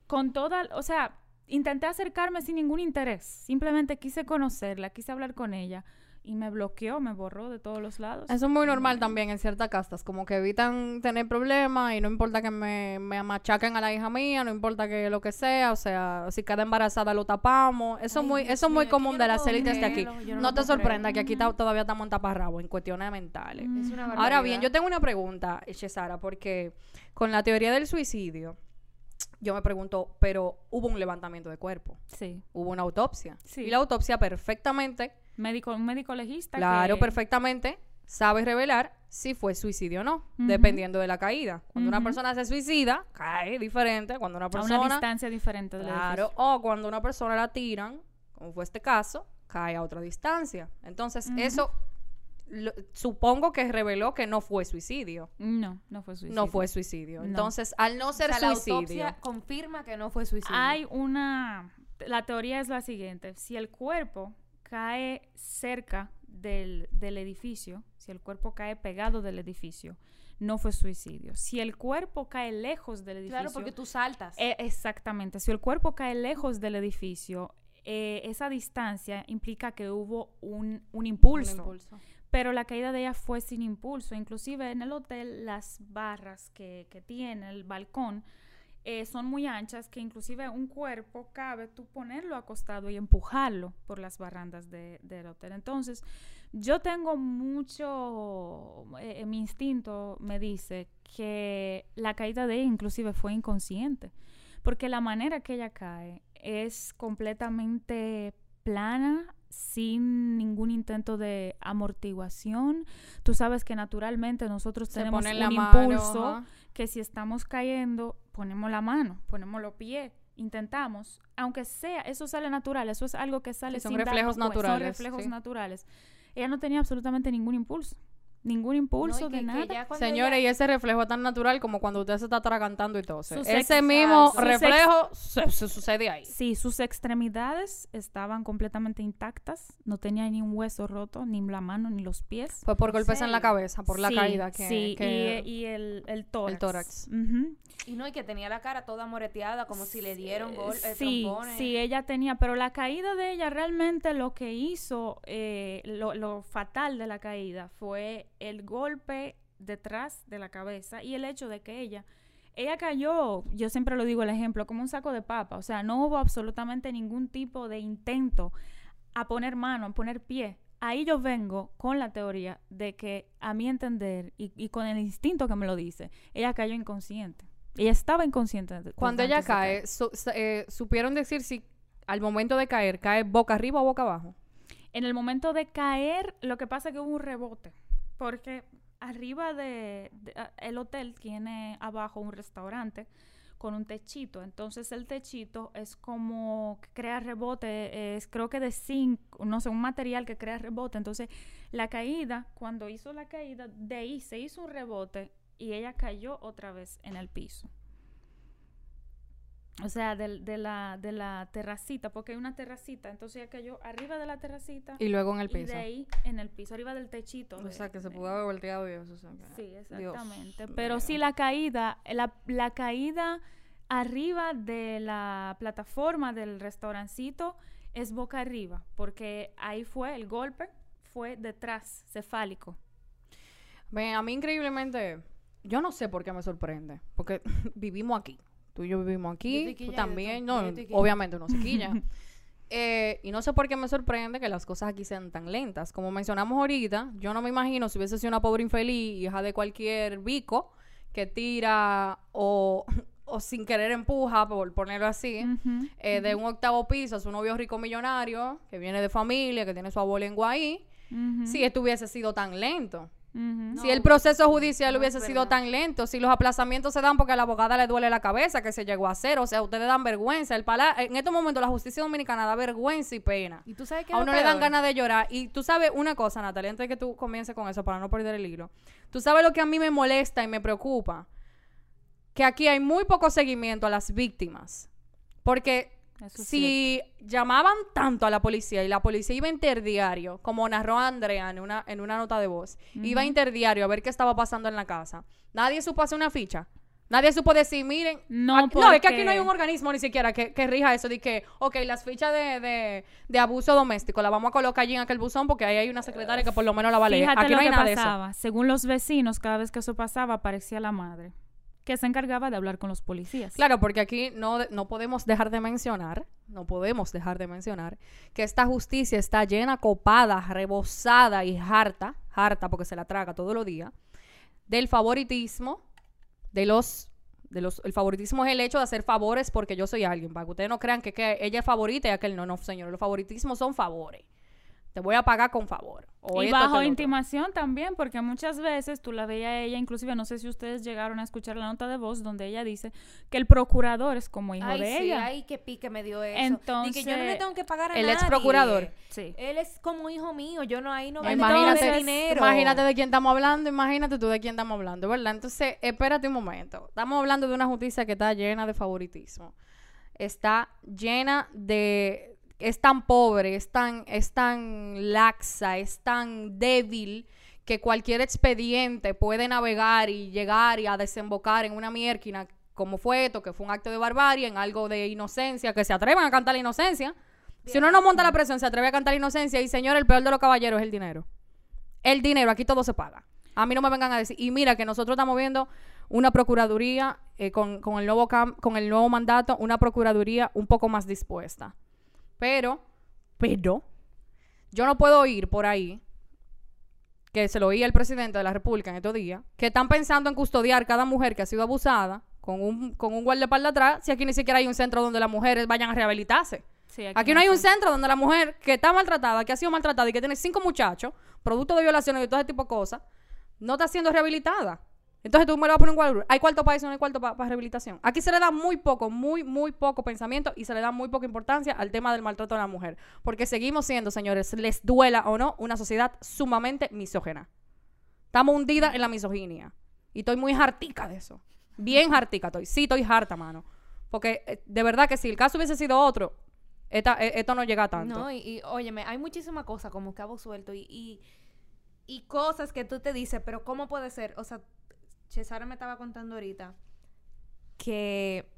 con toda, o sea, intenté acercarme sin ningún interés. Simplemente quise conocerla, quise hablar con ella y me bloqueó, me borró de todos los lados. Eso es muy normal también en ciertas castas, como que evitan tener problemas y no importa que me, me machaquen a la hija mía, no importa que lo que sea, o sea, si queda embarazada lo tapamos. Eso es muy, eso es muy común de las élites de aquí. No, te sorprenda que aquí ta- todavía estamos en taparrabo en cuestiones mentales. Es una Ahora bien, yo tengo una pregunta, Chesara, porque con la teoría del suicidio, yo me pregunto, pero hubo un levantamiento de cuerpo, Sí. hubo una autopsia. Sí. Y la autopsia perfectamente, Médico, un médico legista. claro, que- perfectamente, sabe revelar si fue suicidio o no, dependiendo de la caída. Cuando una persona se suicida, cae diferente. Cuando una a persona... una distancia diferente del Claro, o cuando una persona la tiran, como fue este caso, cae a otra distancia. Entonces, eso lo- supongo que reveló que no fue suicidio. No, no fue suicidio. No fue suicidio. No. Entonces, al no O ser sea, la suicidio, autopsia confirma que no fue suicidio. Hay una... La teoría es la siguiente. Si el cuerpo cae cerca del, del edificio, si el cuerpo cae pegado del edificio, no fue suicidio. Si el cuerpo cae lejos del edificio... Claro, porque tú saltas. Eh, exactamente. Si el cuerpo cae lejos del edificio, eh, esa distancia implica que hubo un, un un impulso. impulso. Pero la caída de ella fue sin impulso. Inclusive en el hotel las barras que, que tiene el balcón eh, son muy anchas que inclusive un cuerpo cabe tú ponerlo acostado y empujarlo por las barrandas de- del hotel. Entonces yo tengo mucho, eh, mi instinto me dice que la caída de ella inclusive fue inconsciente. Porque la manera que ella cae es completamente plana, sin ningún intento de amortiguación. Tú sabes que naturalmente nosotros Se tenemos un la impulso que si estamos cayendo, ponemos la mano, ponemos los pies, intentamos, aunque sea, eso sale natural, eso es algo que sale Sí, son sin reflejos naturales, Son reflejos sí. naturales. Ella no tenía absolutamente ningún impulso, ningún impulso No, de nada. Señores, ella- y ese reflejo es tan natural como cuando usted se está atragantando y todo. Sus Ese ex- mismo sus reflejo se, se sucede ahí. Sí, sus extremidades estaban completamente intactas, no tenía ni un hueso roto, ni la mano, ni los pies. Fue por golpes en la cabeza, por la Sí, caída que, sí, que- y, y el, el tórax. tórax. Ujú. Y no, y que tenía la cara toda moreteada, como si le dieron gol, eh, sí, trompones. sí, ella tenía, pero la caída de ella realmente lo que hizo, eh, lo, lo fatal de la caída fue el golpe detrás de la cabeza y el hecho de que ella, ella cayó, yo siempre lo digo el ejemplo, como un saco de papa, o sea, no hubo absolutamente ningún tipo de intento a poner mano, a poner pie. Ahí yo vengo con la teoría de que, a mi entender, y, y con el instinto que me lo dice, ella cayó inconsciente. Ella estaba inconsciente. Cuando ella cae, su- eh, ¿supieron decir si al momento de caer cae boca arriba o boca abajo? En el momento de caer, lo que pasa es que hubo un rebote. Porque arriba de, de- a- el hotel tiene abajo un restaurante con un techito. Entonces el techito es como que crea rebote, es creo que de zinc, no sé, un material que crea rebote. Entonces la caída, cuando hizo la caída, de ahí se hizo un rebote y ella cayó otra vez en el piso. O sea, del- de, la, de la terracita, porque hay una terracita, entonces ella cayó arriba de la terracita Y luego en el y piso. de ahí en el piso, arriba del techito. O de- sea, que se de- pudo haber volteado y eso. o sea, Sí, Dios exactamente. Pero sí, la caída, la, la caída arriba de la plataforma del restaurancito es boca arriba, porque ahí fue el golpe, fue detrás, cefálico. Ven, a mí increíblemente, yo no sé por qué me sorprende, porque [LAUGHS] vivimos aquí. Tú y yo vivimos aquí, tú también, no, obviamente uno se quilla. [LAUGHS] Eh, y no sé por qué me sorprende que las cosas aquí sean tan lentas. Como mencionamos ahorita, yo no me imagino si hubiese sido una pobre infeliz, hija de cualquier bico, que tira o, [LAUGHS] o sin querer empuja, por ponerlo así, eh, de un octavo piso a su novio rico millonario, que viene de familia, que tiene su abuelo en Guay, Ujú. si esto hubiese sido tan lento. Si el proceso judicial no hubiese sido tan lento, si los aplazamientos se dan porque a la abogada le duele la cabeza que se llegó a hacer, o sea, ustedes dan vergüenza. El pala en estos momentos la justicia dominicana da vergüenza y pena. Y tú sabes que A uno le dan ganas de llorar. Y tú sabes una cosa, Natalia, antes de que tú comiences con eso para no perder el hilo. Tú sabes lo que a mí me molesta y me preocupa. Que aquí hay muy poco seguimiento a las víctimas. Porque Eso si llamaban tanto a la policía y la policía iba interdiario, como narró Andrea en una, en una nota de voz, iba interdiario a ver qué estaba pasando en la casa, nadie supo hacer una ficha. Nadie supo decir, miren, No, aquí- no, es que aquí no hay un organismo ni siquiera que, que rija eso de que, ok, las fichas de, de, de abuso doméstico las vamos a colocar allí en aquel buzón porque ahí hay una secretaria que por lo menos la va a leer. Fíjate Aquí lo no hay que nada de eso. pasaba. Según los vecinos, cada vez que eso pasaba, aparecía la madre, que se encargaba de hablar con los policías. Claro, porque aquí no, no podemos dejar de mencionar, no podemos dejar de mencionar que esta justicia está llena, copada, rebosada y harta, harta porque se la traga todos los días, del favoritismo, de los, de los, el favoritismo es el hecho de hacer favores porque yo soy alguien, para que ustedes no crean que, que ella es favorita y aquel no, no, señor, los favoritismos son favores. Te voy a pagar con favor. O y bajo intimación también, porque muchas veces tú la veías a ella, inclusive no sé si ustedes llegaron a escuchar la nota de voz donde ella dice que el procurador es como hijo Ay, de sí, ella. ay, qué pique me dio eso. Entonces, Dije, yo no le tengo que pagar a el nadie. ex procurador. Sí. Él es como hijo mío, yo no ahí no Imagínate, Entonces, ese dinero. imagínate de quién estamos hablando, imagínate tú de quién estamos hablando, ¿verdad? Entonces, espérate un momento. Estamos hablando de una justicia que está llena de favoritismo. Está llena de... Es tan pobre, es tan, es tan laxa, es tan débil que cualquier expediente puede navegar y llegar y a desembocar en una miérquina como fue esto, que fue un acto de barbarie, en algo de inocencia, que se atrevan a cantar la inocencia. Si uno no monta la presión, se atreve a cantar la inocencia y señor, el peor de los caballeros es el dinero. El dinero, aquí todo se paga. A mí no me vengan a decir. Y mira que nosotros estamos viendo una procuraduría eh, con, con el nuevo cam- con el nuevo mandato, una procuraduría un poco más dispuesta. Pero, pero, yo no puedo ir por ahí, que se lo oía el presidente de la República en estos días, que están pensando en custodiar cada mujer que ha sido abusada con un, con un guardaespaldas atrás, si aquí ni siquiera hay un centro donde las mujeres vayan a rehabilitarse. Sí, Aquí no hay un centro donde la mujer que está maltratada, que ha sido maltratada y que tiene cinco muchachos, producto de violaciones y todo ese tipo de cosas, no está siendo rehabilitada. Entonces tú me vas a poner un cuadro. ¿Hay cuarto para eso? No hay cuarto para rehabilitación. Aquí se le da muy poco, muy, muy poco pensamiento y se le da muy poca importancia al tema del maltrato de la mujer. Porque seguimos siendo, señores, les duela o no, una sociedad sumamente misógena. Estamos hundidas en la misoginia. Y estoy muy hartica de eso. Bien hartica estoy. Sí, estoy harta, mano. Porque eh, de verdad que si el caso hubiese sido otro, eh, esto no llega a tanto. No, y, y, óyeme, hay muchísimas cosas como cabo suelto y, y, y cosas que tú te dices, pero ¿cómo puede ser? O sea, Cesara me estaba contando ahorita que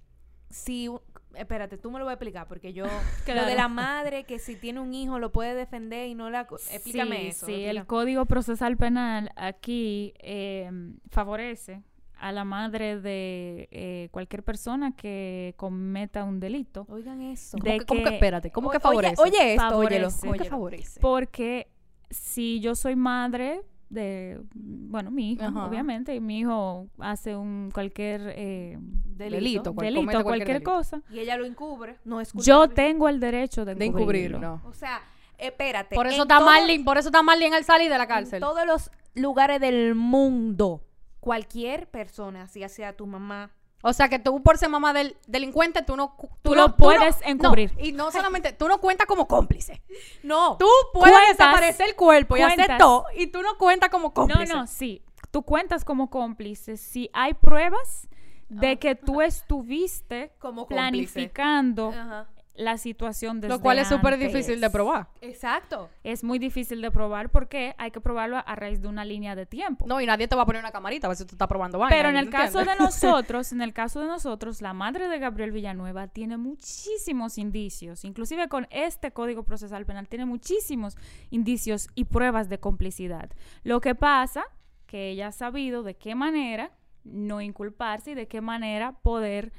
si... Espérate, tú me lo voy a explicar porque yo... [LAUGHS] Lo de la madre que si tiene un hijo lo puede defender y no la... Explícame sí, eso. Sí, el. Código Procesal Penal aquí eh, favorece a la madre de eh, cualquier persona que cometa un delito. Oigan eso. ¿Cómo de que, cómo que- que- espérate, ¿cómo que Oye, favorece? Oye, esto, óyelo. Favorece. ¿Cómo que óyelo. favorece? Porque si yo soy madre de, bueno, mi hijo, Ajá. obviamente, y mi hijo hace un cualquier eh, Delito, cual- delito, cualquier, cualquier delito. cosa, Y ella lo encubre. No es yo tengo el derecho de De encubrirlo. encubrirlo. O sea, espérate. Por eso en está todo- Marlin, por eso está Marlin al salir de la En cárcel. todos los lugares del mundo, cualquier persona, si sea tu mamá, O sea que tú por ser mamá del delincuente, tú no... Tú no- lo puedes no- encubrir. no, y no solamente, tú no cuentas como cómplice. no, Tú puedes Cuentas- desaparecer el cuerpo y hacer todo, y tú no cuentas como No, cómplice. no, sí. Tú cuentas como cómplice si hay pruebas de que tú estuviste como cómplice. planificando Ajá. La situación desde Lo cual es súper difícil de probar. Exacto. Es muy difícil de probar porque hay que probarlo a raíz de una línea de tiempo. No, y nadie te va a poner una camarita a ver si tú estás probando vaina. Pero en el ¿tú caso de [LAUGHS] nosotros, en el caso de nosotros, la madre de Gabriel Villanueva tiene muchísimos indicios, inclusive con este Código Procesal Penal, tiene muchísimos indicios y pruebas de complicidad. Lo que pasa que ella ha sabido de qué manera no inculparse y de qué manera poder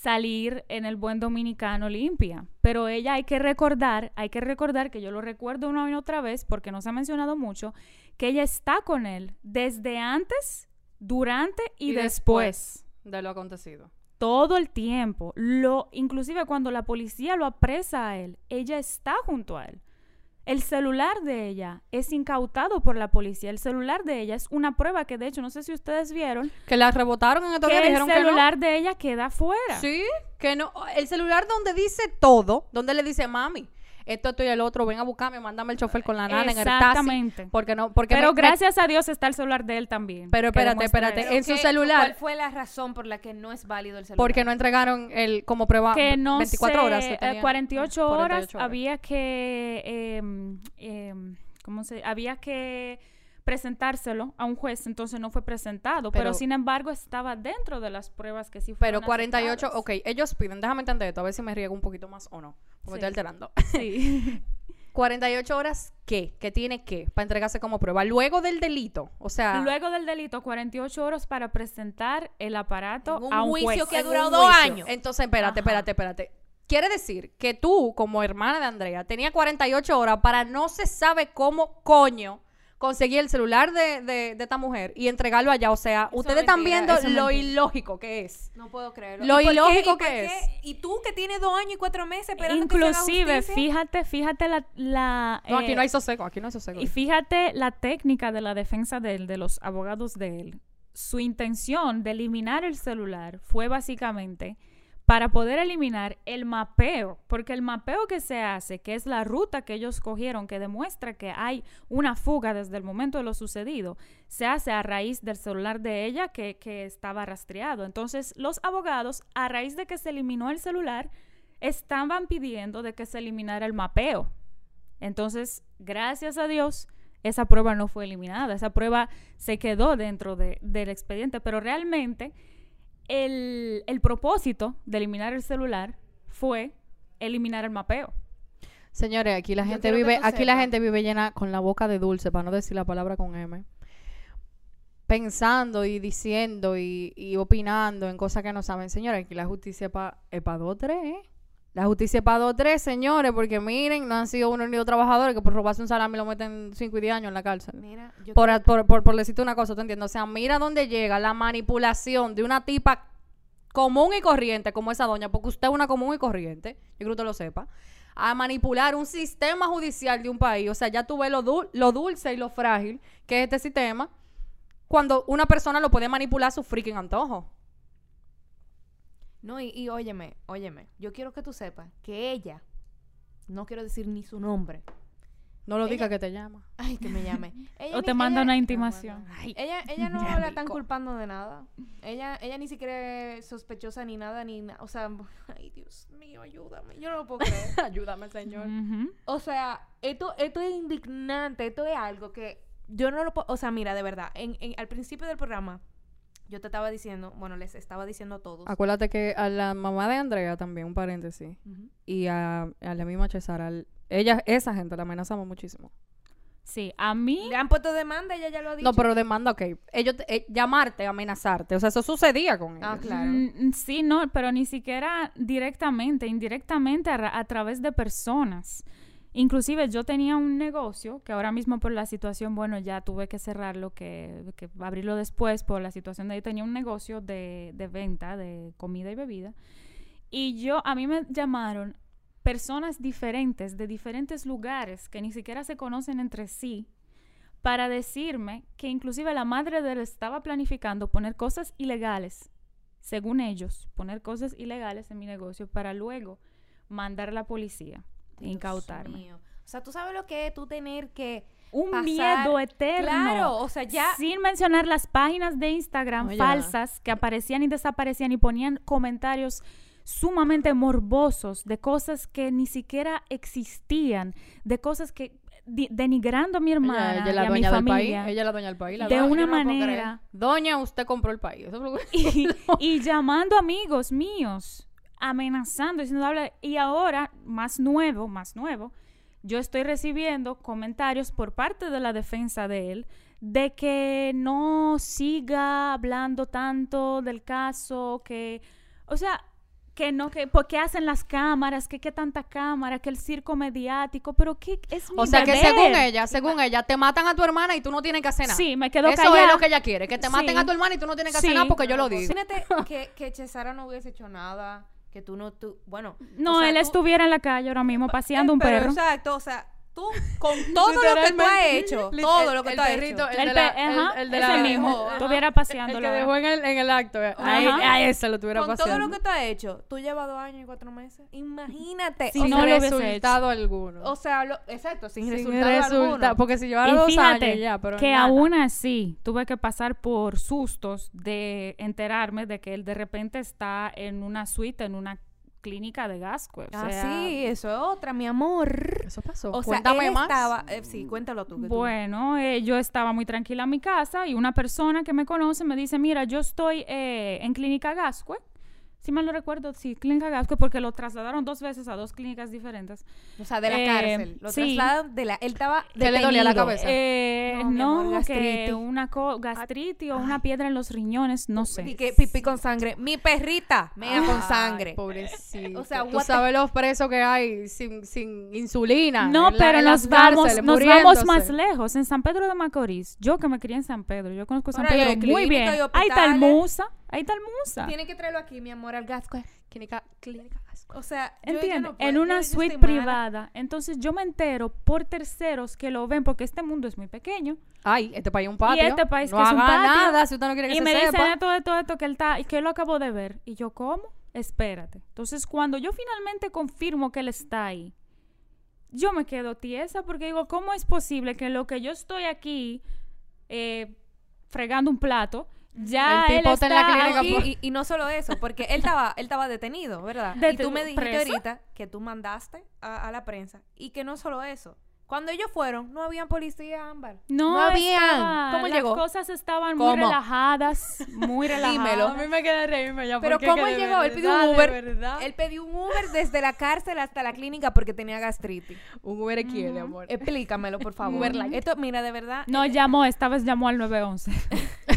salir en el buen dominicano limpia. Pero ella hay que recordar, hay que recordar que yo lo recuerdo una y otra vez porque no se ha mencionado mucho, que ella está con él desde antes, durante y, Y después. De lo acontecido. Todo el tiempo. Lo, inclusive cuando la policía lo apresa a él, ella está junto a él. El celular de ella es incautado por la policía. El celular de ella es una prueba que, de hecho, no sé si ustedes vieron, Que la rebotaron en estos que días, el dijeron que no. celular de ella queda fuera. Sí, que no. El celular donde dice todo, donde le dice, mami, esto, esto y el otro, ven a buscarme, mándame el chofer con la nana en el taxi. Exactamente. Porque no, porque Pero me- me- gracias a Dios está el celular de él también. Pero espérate, espérate, eso. en su ¿Qué- celular. ¿Cuál fue la razón por la que no es válido el celular? porque no entregaron el como prueba que no 24 sé, horas. que eh, tenían. 48 horas 48 horas. había que em, ¿cómo se había que presentárselo a un juez, entonces no fue presentado, pero, Pero- sin embargo estaba dentro de las pruebas que sí Pero fueron 48, aceptadas. ok, ellos piden, déjame entender esto, a ver si me riego un poquito más o no, porque Sí. estoy alterando. Sí. [LAUGHS] 48 horas, ¿qué? ¿Qué tiene que? Para entregarse como prueba. Luego del delito, o sea... Luego del delito, 48 horas para presentar el aparato En un a un juicio juez. que ha durado dos años. Entonces, espérate, Ajá. espérate, espérate. Quiere decir que tú, como hermana de Andrea, tenía 48 horas para no se sabe cómo coño conseguir el celular de, de- de esta mujer y entregarlo allá. O sea, Eso ustedes es están viendo es lo mentira. ilógico que es. No puedo creerlo. Lo ilógico ¿Y por que qué? es. Y tú que tienes dos años y cuatro meses esperando que se haga Inclusive, fíjate, fíjate la... la, No, aquí eh, no hay sosego, aquí no hay sosego. Y fíjate la técnica de la defensa de él, de los abogados de él. Su intención de eliminar el celular fue básicamente para poder eliminar el mapeo, porque el mapeo que se hace, que es la ruta que ellos cogieron, que demuestra que hay una fuga desde el momento de lo sucedido, se hace a raíz del celular de ella que, estaba rastreado. Entonces, los abogados, a raíz de que se eliminó el celular, estaban pidiendo de que se eliminara el mapeo. Entonces, gracias a Dios, esa prueba no fue eliminada. Esa prueba se quedó dentro de- del expediente, pero realmente el, el propósito de eliminar el celular fue eliminar el mapeo. Señores, aquí la Yo gente vive, aquí la gente vive llena con la boca de dulce, para no decir la palabra con M. Pensando y diciendo y, y opinando en cosas que no saben. Señores, aquí la justicia es para pa dos tres, ¿eh? La justicia es para dos tres, señores, porque miren, no han sido uno ni dos trabajadores que por robarse un salami lo meten 5 y 10 años en la cárcel. Mira, yo Por, por, por, por decirte una cosa, ¿tú entiendes? O sea, mira dónde llega la manipulación de una tipa común y corriente como esa doña, porque usted es una común y corriente, yo creo que usted lo sepa, a manipular un sistema judicial de un país. O sea, ya tú ves lo, dul- lo dulce y lo frágil que es este sistema cuando una persona lo puede manipular a su freaking antojo. No, y, y óyeme, óyeme. Yo quiero que tú sepas que ella, no quiero decir ni su nombre. No lo Ella- diga que te llama. Ay, que me llame. [LAUGHS] Ella O ni- te manda ella- una intimación. Ay, Ella, ella [LAUGHS] no la están culpando de nada. Ella, ella ni siquiera es sospechosa ni nada, ni nada. O sea, [LAUGHS] ay, Dios mío, ayúdame. Yo no lo puedo creer. Ayúdame, señor. O sea, esto, esto es indignante, esto es algo que yo no lo puedo, o sea, mira, de verdad, en, en- al principio del programa, yo te estaba diciendo, bueno, les estaba diciendo a todos. Acuérdate que a la mamá de Andrea también, un paréntesis, y a, a la misma Chesara, al- ella, esa gente la amenazamos muchísimo. Sí, a mí Le han puesto demanda, ella ya lo ha dicho. No, pero demanda, ok. Ellos, te- eh, llamarte, amenazarte. O sea, eso sucedía con ellos. Ah, claro. Mm, sí, no, pero ni siquiera directamente, indirectamente a través de personas. Inclusive yo tenía un negocio que ahora mismo por la situación, bueno, ya tuve que cerrarlo, que, que abrirlo después por la situación de ahí. Tenía un negocio de, de venta de comida y bebida. Y yo, a mí me llamaron personas diferentes, de diferentes lugares, que ni siquiera se conocen entre sí, para decirme que inclusive la madre de él estaba planificando poner cosas ilegales, según ellos, poner cosas ilegales en mi negocio para luego mandar a la policía incautarme. mío. O sea, tú sabes lo que es tú tener que Un pasar- miedo eterno. Claro, o sea, ya Sin mencionar las páginas de Instagram Oye. falsas que aparecían y desaparecían y ponían comentarios sumamente morbosos de cosas que ni siquiera existían, de cosas que denigrando a mi hermana Ella, ella y la a mi dueña del país. familia. Ella es la dueña del país. la De doña, una no manera. Doña, usted compró el país. Eso es lo que- [LAUGHS] [LAUGHS] y, y llamando amigos míos, amenazando, diciendo, "Habla", y ahora, más nuevo, más nuevo, yo estoy recibiendo comentarios por parte de la defensa de él de que no siga hablando tanto del caso, que, o sea, que no, que, ¿por qué hacen las cámaras? Que qué tanta cámara? Que el circo mediático, pero que es mi O sea, que según ella, según ella, te matan a tu hermana y tú no tienes que hacer nada. Sí, me quedo Eso callada. es lo que ella quiere, que te maten Sí. a tu hermana y tú no tienes que hacer Sí. nada porque yo lo digo. Imagínate que, que Chesara no hubiese hecho nada, que tú no, tú, bueno. No, o sea, él tú- estuviera en la calle ahora mismo paseando Eh, un pero perro. Exacto, o sea, tú con todo lo que tú has hecho, [LAUGHS] todo el- lo que el tú has perrito, hecho. el de El la- el- el de la- mismo, Ajá. estuviera El paseando. que dejó en el, en el acto. eh. Ahí, a ese lo tuviera Con paseando. todo lo que tú has hecho, tú llevas dos años y cuatro meses. Imagínate. O sin no sea, resultado alguno. o sea, lo- exacto, sin, sin resultado resulta- alguno. Porque si llevara dos años ya, pero que nada. aún así tuve que pasar por sustos de enterarme de que él de repente está en una suite, en una clínica de Gasco. O Ah, sea, sí, eso es otra, mi amor. Eso pasó. O sea, Cuéntame él más. estaba, eh, sí, cuéntalo tú. Bueno, eh, yo estaba muy tranquila en mi casa y una persona que me conoce me dice, mira, yo estoy eh, en Clínica Gascue. Si mal no recuerdo, sí, Clínica Gascue, porque lo trasladaron dos veces a dos clínicas diferentes. o sea, de la eh, cárcel. Lo sí. trasladan de la, él estaba Que le dolía la cabeza. Eh, No, no, amor, que gastritis. una co- gastritis o una piedra en los riñones, no sé. Y que pipí con sangre. Mi perrita, mea con sangre. Pobrecito. O sea, tú sabes los presos que hay sin, sin insulina. No, en la- pero en nos las vamos, nos vamos más lejos. En San Pedro de Macorís, yo que me crié en San Pedro, yo conozco San Ahora hay Pedro muy bien. y Ahí está el hospitales. Musa, ahí está el Musa. Tiene que traerlo aquí, mi amor, al gasco. Clínica, clínica Gasco. O sea, en una suite mala. privada. Entonces yo me entero por terceros que lo ven porque este mundo es muy pequeño. Ay, este país es un patio. este país no que es un patio. nada si usted no quiere que Y se me dicen sepa. esto, esto, esto, que él está, y que él lo acabo de ver. Y yo, ¿cómo? Espérate. Entonces, cuando yo finalmente confirmo que él está ahí, yo me quedo tiesa porque digo, ¿cómo es posible que en lo que yo estoy aquí eh, fregando un plato, ya El él tipo está en la clínica ahí? por- Y, y- y no solo eso, porque él estaba, él estaba detenido, ¿verdad? y Dete- tú me dijiste ¿preso? ahorita que tú mandaste a, a la prensa y que no solo eso. Cuando ellos fueron, no habían policía, Ámbar. No, No habían. ¿Cómo las llegó? cosas estaban ¿Cómo? muy relajadas, muy [LAUGHS] relajadas. Dímelo. A mí me queda reírme ya. Pero ¿cómo él llegó? Él pidió verdad, un Uber. verdad. Él pidió un Uber desde la cárcel hasta la clínica porque tenía gastritis. Un Uber quiere, amor. Explícamelo, por favor. Uber. Esto, mira, de verdad. No llamó, esta vez llamó al 911. [LAUGHS]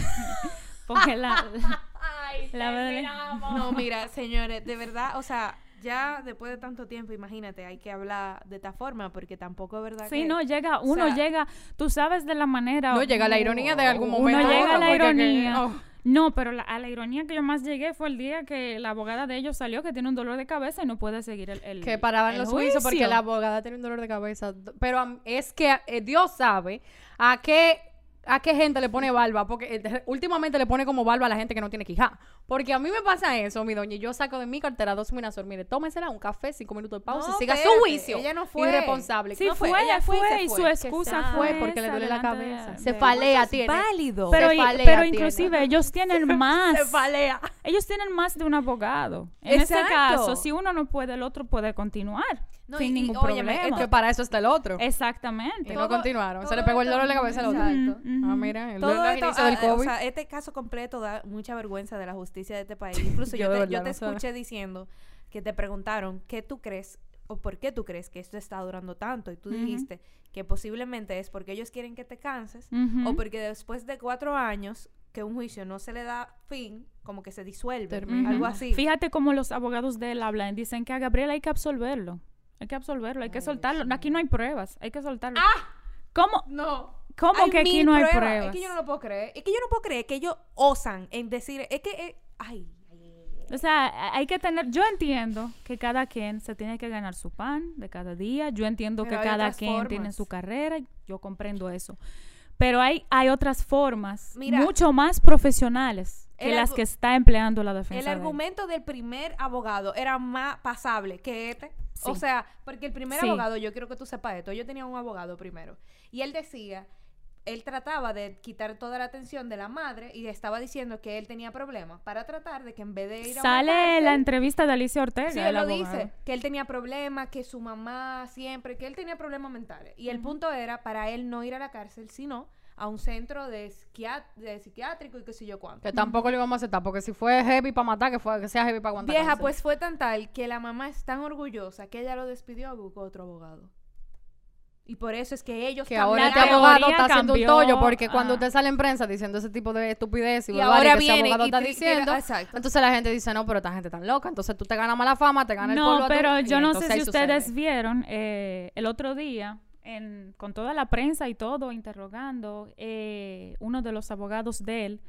Porque la, [LAUGHS] [LAUGHS] la verdad- No, mira, [LAUGHS] señores, de verdad, o sea, ya después de tanto tiempo, imagínate, hay que hablar de esta forma porque tampoco es verdad Sí, que... no, llega, o uno sea, llega, tú sabes de la manera. No llega la ironía de algún Uno momento. llega a la que- ironía. oh. No, pero la- a la ironía que yo más llegué fue el día que la abogada de ellos salió que tiene un dolor de cabeza y no puede seguir el, el que paraban el los juicios porque la abogada tenía un dolor de cabeza. Pero es que eh, Dios sabe a qué a qué gente le pone barba, porque eh, últimamente le pone como barba a la gente que no tiene quija. Porque a mí me pasa eso, mi doña, y yo saco de mi cartera dos minazor, mire, tómesela, un café, cinco minutos de pausa No, y siga su juicio. ella no fue. Irresponsable. Sí, No fue, fue, ella fue, fue y fue. su excusa fue porque le duele la cabeza. de- Se falea, es tiene. válido. Pero, Se y- falea, pero tiene. inclusive ellos tienen [LAUGHS] más. Se falea. Ellos tienen más de un abogado. En ese caso, si uno no puede, el otro puede continuar. No, sin y- ningún problema. Que para eso está el otro. Exactamente. Y no todo- continuaron. Se le pegó el dolor de esto- cabeza al otro. Exacto. Ah, mira, el Todo esto, del ah, COVID. o sea, este caso completo da mucha vergüenza de la justicia de este país. [LAUGHS] Incluso yo, Yo te, verdad yo te no escuché diciendo que te preguntaron qué tú crees o por qué tú crees que esto está durando tanto y tú Ujú. dijiste que posiblemente es porque ellos quieren que te canses Ujú. o porque después de cuatro años que un juicio no se le da fin, como que se disuelve, Termina. algo así. Fíjate cómo los abogados de él hablan. Dicen que a Gabriel hay que absolverlo. Hay que absolverlo, hay que Ay, soltarlo. Aquí no hay pruebas, hay que soltarlo. ¡Ah! ¿Cómo? No. ¿Cómo Hay que aquí no hay pruebas. Es que yo no lo puedo creer. Es que yo no puedo creer que ellos osan en decir, es que, eh, ay. O sea, hay que tener, yo entiendo que cada quien se tiene que ganar su pan de cada día, yo entiendo Pero que cada quien tiene su carrera, yo comprendo eso. Pero hay, hay otras formas Mira, mucho más profesionales que el las que está empleando la defensa. El de argumento del primer abogado era más pasable que este. O sea, porque el primer Sí. abogado, yo quiero que tú sepas esto, yo tenía un abogado primero. Y él decía, él trataba de quitar toda la atención de la madre y estaba diciendo que él tenía problemas para tratar de que en vez de ir a Sale cárcel- la entrevista de Alicia Ortega. Sí, él lo abogado. dice, que él tenía problemas, que su mamá siempre, que él tenía problemas mentales. Y el punto era para él no ir a la cárcel, sino a un centro de, psiquiátrico y qué sé yo cuánto. Que tampoco lo íbamos a aceptar, porque si fue heavy para matar, que, fue, que sea heavy para aguantar. Vieja, cáncer. pues fue tan tal que la mamá es tan orgullosa que ella lo despidió y buscó otro abogado. Y por eso es que ellos Que ahora este abogado está haciendo un tollo, porque cuando usted sale en prensa diciendo ese tipo de estupidez y, Y ahora que ese viene abogado y está diciendo, exacto. entonces la gente dice, no, pero esta gente tan loca, entonces tú te ganas mala fama, te ganas el polvo No, a tu- pero yo no sé si sucede. ustedes vieron eh, el otro día, en, con toda la prensa y todo, interrogando, eh, uno de los abogados de él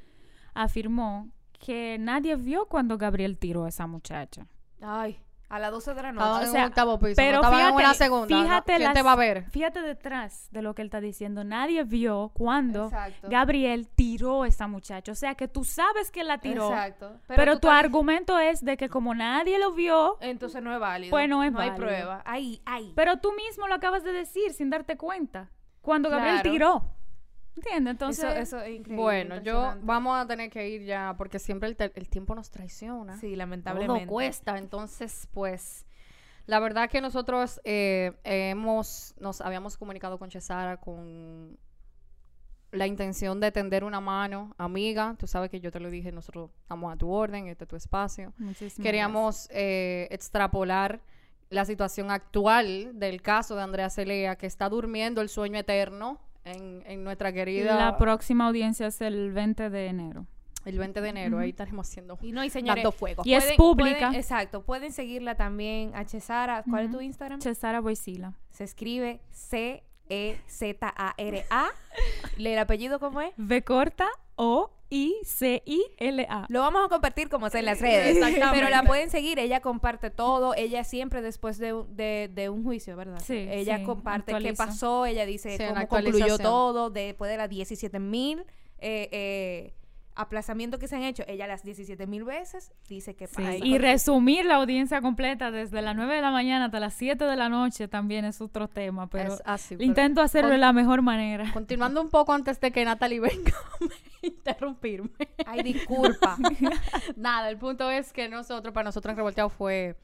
afirmó que nadie vio cuando Gabriel tiró a esa muchacha. Ay, a las 12 de la Estaban noche. en o sea, un octavo piso, pero no estaban en fíjate- una segunda, ¿no? fíjate ¿quién te las- va a ver? Fíjate detrás de lo que él está diciendo. Nadie vio cuando Exacto. Gabriel tiró a esa muchacha. O sea, que tú sabes que la tiró. Exacto. Pero, tu argumento es de que como nadie lo vio, Entonces no es válido. Pues no es No hay prueba. Ay, ay. pero tú mismo lo acabas de decir sin darte cuenta. Cuando Gabriel Claro. tiró. ¿Entiendes? Entonces, eso, eso es increíble. Bueno, yo vamos a tener que ir ya, porque siempre el, el tiempo nos traiciona. Sí, lamentablemente. cuesta, entonces, pues, la verdad que nosotros eh, hemos, nos habíamos comunicado con Chesara con la intención de tender una mano, amiga, tú sabes que yo te lo dije, nosotros estamos a tu orden, este es tu espacio. muchísimas Queríamos eh, extrapolar la situación actual del caso de Andrea Celea, que está durmiendo el sueño eterno en, en nuestra querida... La próxima audiencia es el 20 de enero. el 20 de enero, ahí estaremos haciendo... Y no, y señores, dando fuego. Y es pública. pueden- exacto. Pueden seguirla también a Chesara. ¿Cuál es tu. Instagram? Chesara Boisila. Se escribe E C-E-Z-A-R-A. ¿Le el apellido cómo es? V corta O I C I L A. Lo vamos a compartir como sea en las redes. Exactamente. Pero la pueden seguir. Ella comparte todo. Ella siempre después de, un- de, de un juicio, ¿verdad? Sí, Ella sí, comparte qué pasó. Ella dice Sí, cómo concluyó todo. Después de las 17 mil eh, eh, aplazamientos que se han hecho. Ella las 17 mil veces dice que Sí, ahí Y resumir la audiencia completa desde las 9 de la mañana hasta las 7 de la noche también es otro tema, pero Es así, pero- intento hacerlo de la mejor manera. Continuando un poco antes de que Natalie venga [LAUGHS] a [LAUGHS] interrumpirme. Ay, disculpa. [LAUGHS] Nada, el punto es que nosotros, para nosotros en Revolteado fue,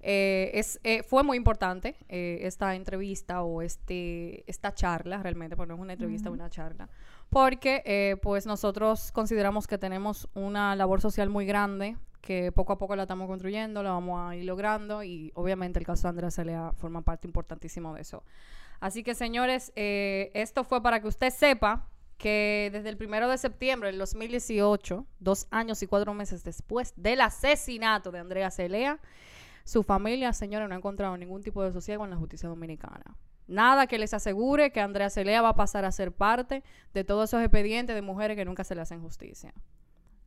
eh, es, eh, fue muy importante eh, esta entrevista o este, esta charla, realmente, porque no es una entrevista, es una charla, porque pues nosotros consideramos que tenemos una labor social muy grande, que poco a poco la estamos construyendo, la vamos a ir logrando y obviamente el caso de Andrea Celea forma parte importantísimo de eso. Así que señores, esto fue para que usted sepa que desde el primero de septiembre del 2018, dos años y cuatro meses después del asesinato de Andrea Celea, su familia, señores, no ha encontrado ningún tipo de sosiego en la justicia dominicana. Nada que les asegure que Andrea Celea va a pasar a ser parte de todos esos expedientes de mujeres que nunca se le hacen justicia.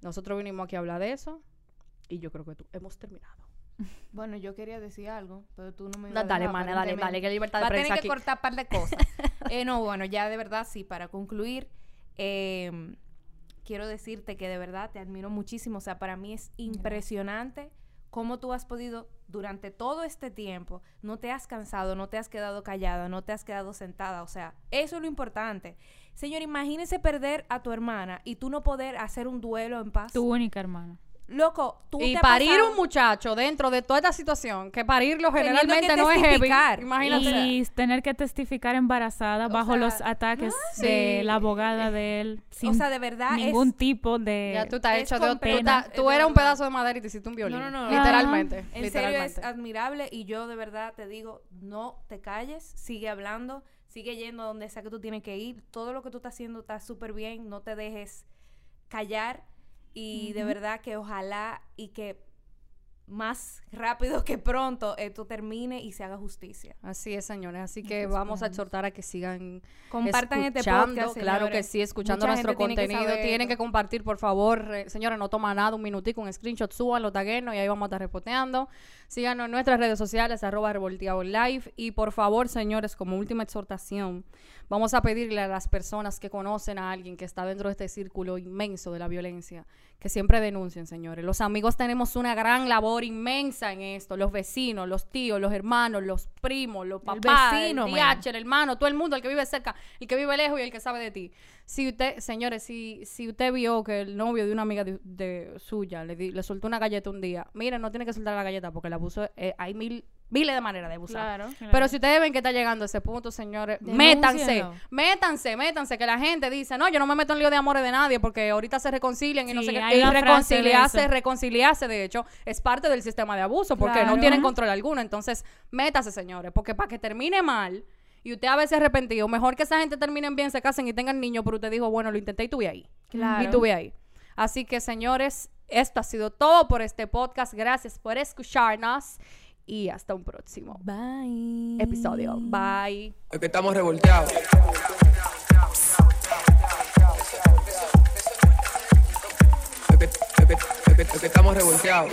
Nosotros vinimos aquí a hablar de eso y yo creo que tú- hemos terminado. Bueno, yo quería decir algo, pero tú no me ibas Da- a dale, dejar, mana, dale, dale, que libertad de Va a tener que aquí. cortar un par de cosas. [LAUGHS] Eh, no, bueno, ya de verdad, sí, para concluir, eh, quiero decirte que de verdad te admiro muchísimo. O sea, para mí es impresionante cómo tú has podido, durante todo este tiempo, no te has cansado, no te has quedado callada, no te has quedado sentada. O sea, eso es lo importante. Señor, imagínese perder a tu hermana y tú no poder hacer un duelo en paz. Tu única hermana. Loco, tú Y te parir pasado- un muchacho dentro de toda esta situación, que parirlo generalmente que no es heavy. testificar. Imagínate. Y tener que testificar embarazada O bajo sea, los ataques Sí. de la abogada de él. Sin O sea, de verdad ningún es... tipo de... Ya tú estás es hecho de pena, Tú, de eras un pedazo de madera y te hiciste un violín. No, no, no. Literalmente. En serio literalmente. es admirable y yo de verdad te digo, no te calles, sigue hablando, sigue yendo a donde sea que tú tienes que ir. Todo lo que tú estás haciendo está súper bien, no te dejes callar y de verdad que ojalá y que más rápido que pronto esto termine y se haga justicia. Así es, señores. Así que vamos a exhortar a que sigan Compartan este podcast, Claro que sí, escuchando Mucha nuestro gente tiene que contenido. Tienen que compartir, por favor. Eh, señores, no toma nada, un minutico, un screenshot, súbanlo, taguenos y ahí vamos a estar reposteando. Síganos en nuestras redes sociales, arroba revolteado live. Y por favor, señores, como última exhortación, vamos a pedirle a las personas que conocen a alguien que está dentro de este círculo inmenso de la violencia, que siempre denuncien, señores. Los amigos tenemos una gran labor inmensa en esto. Los vecinos, los tíos, los hermanos, los primos, los El papás, vecino, el man. DH, el hermano, todo el mundo, el que vive cerca, el que vive lejos y el que sabe de ti. Si usted, señores, si, si usted vio que el novio de una amiga de, de suya le, di- le soltó una galleta un día, miren, no tiene que soltar la galleta porque el abuso, eh, hay mil, miles de maneras de abusar. Claro. Pero si ustedes ven que está llegando a ese punto, señores, métanse, métanse, métanse, que la gente dice, no, yo no me meto en lío de amores de nadie porque ahorita se reconcilian y no sé qué. Y de reconciliarse, reconciliarse, de hecho, es parte del sistema de abuso porque no tienen control alguno. Entonces, métase, señores, porque para que termine mal y usted a veces arrepentido, mejor que esa gente terminen bien, se casen y tengan niños, pero usted dijo, bueno, lo intenté y tuve ahí. Claro. Y tuve ahí. Así que, señores, esto ha sido todo por este podcast. Gracias por escucharnos y hasta un próximo Bye. episodio. Bye. Es que estamos revolteados. Es que, es que- es que- es que estamos revolteados.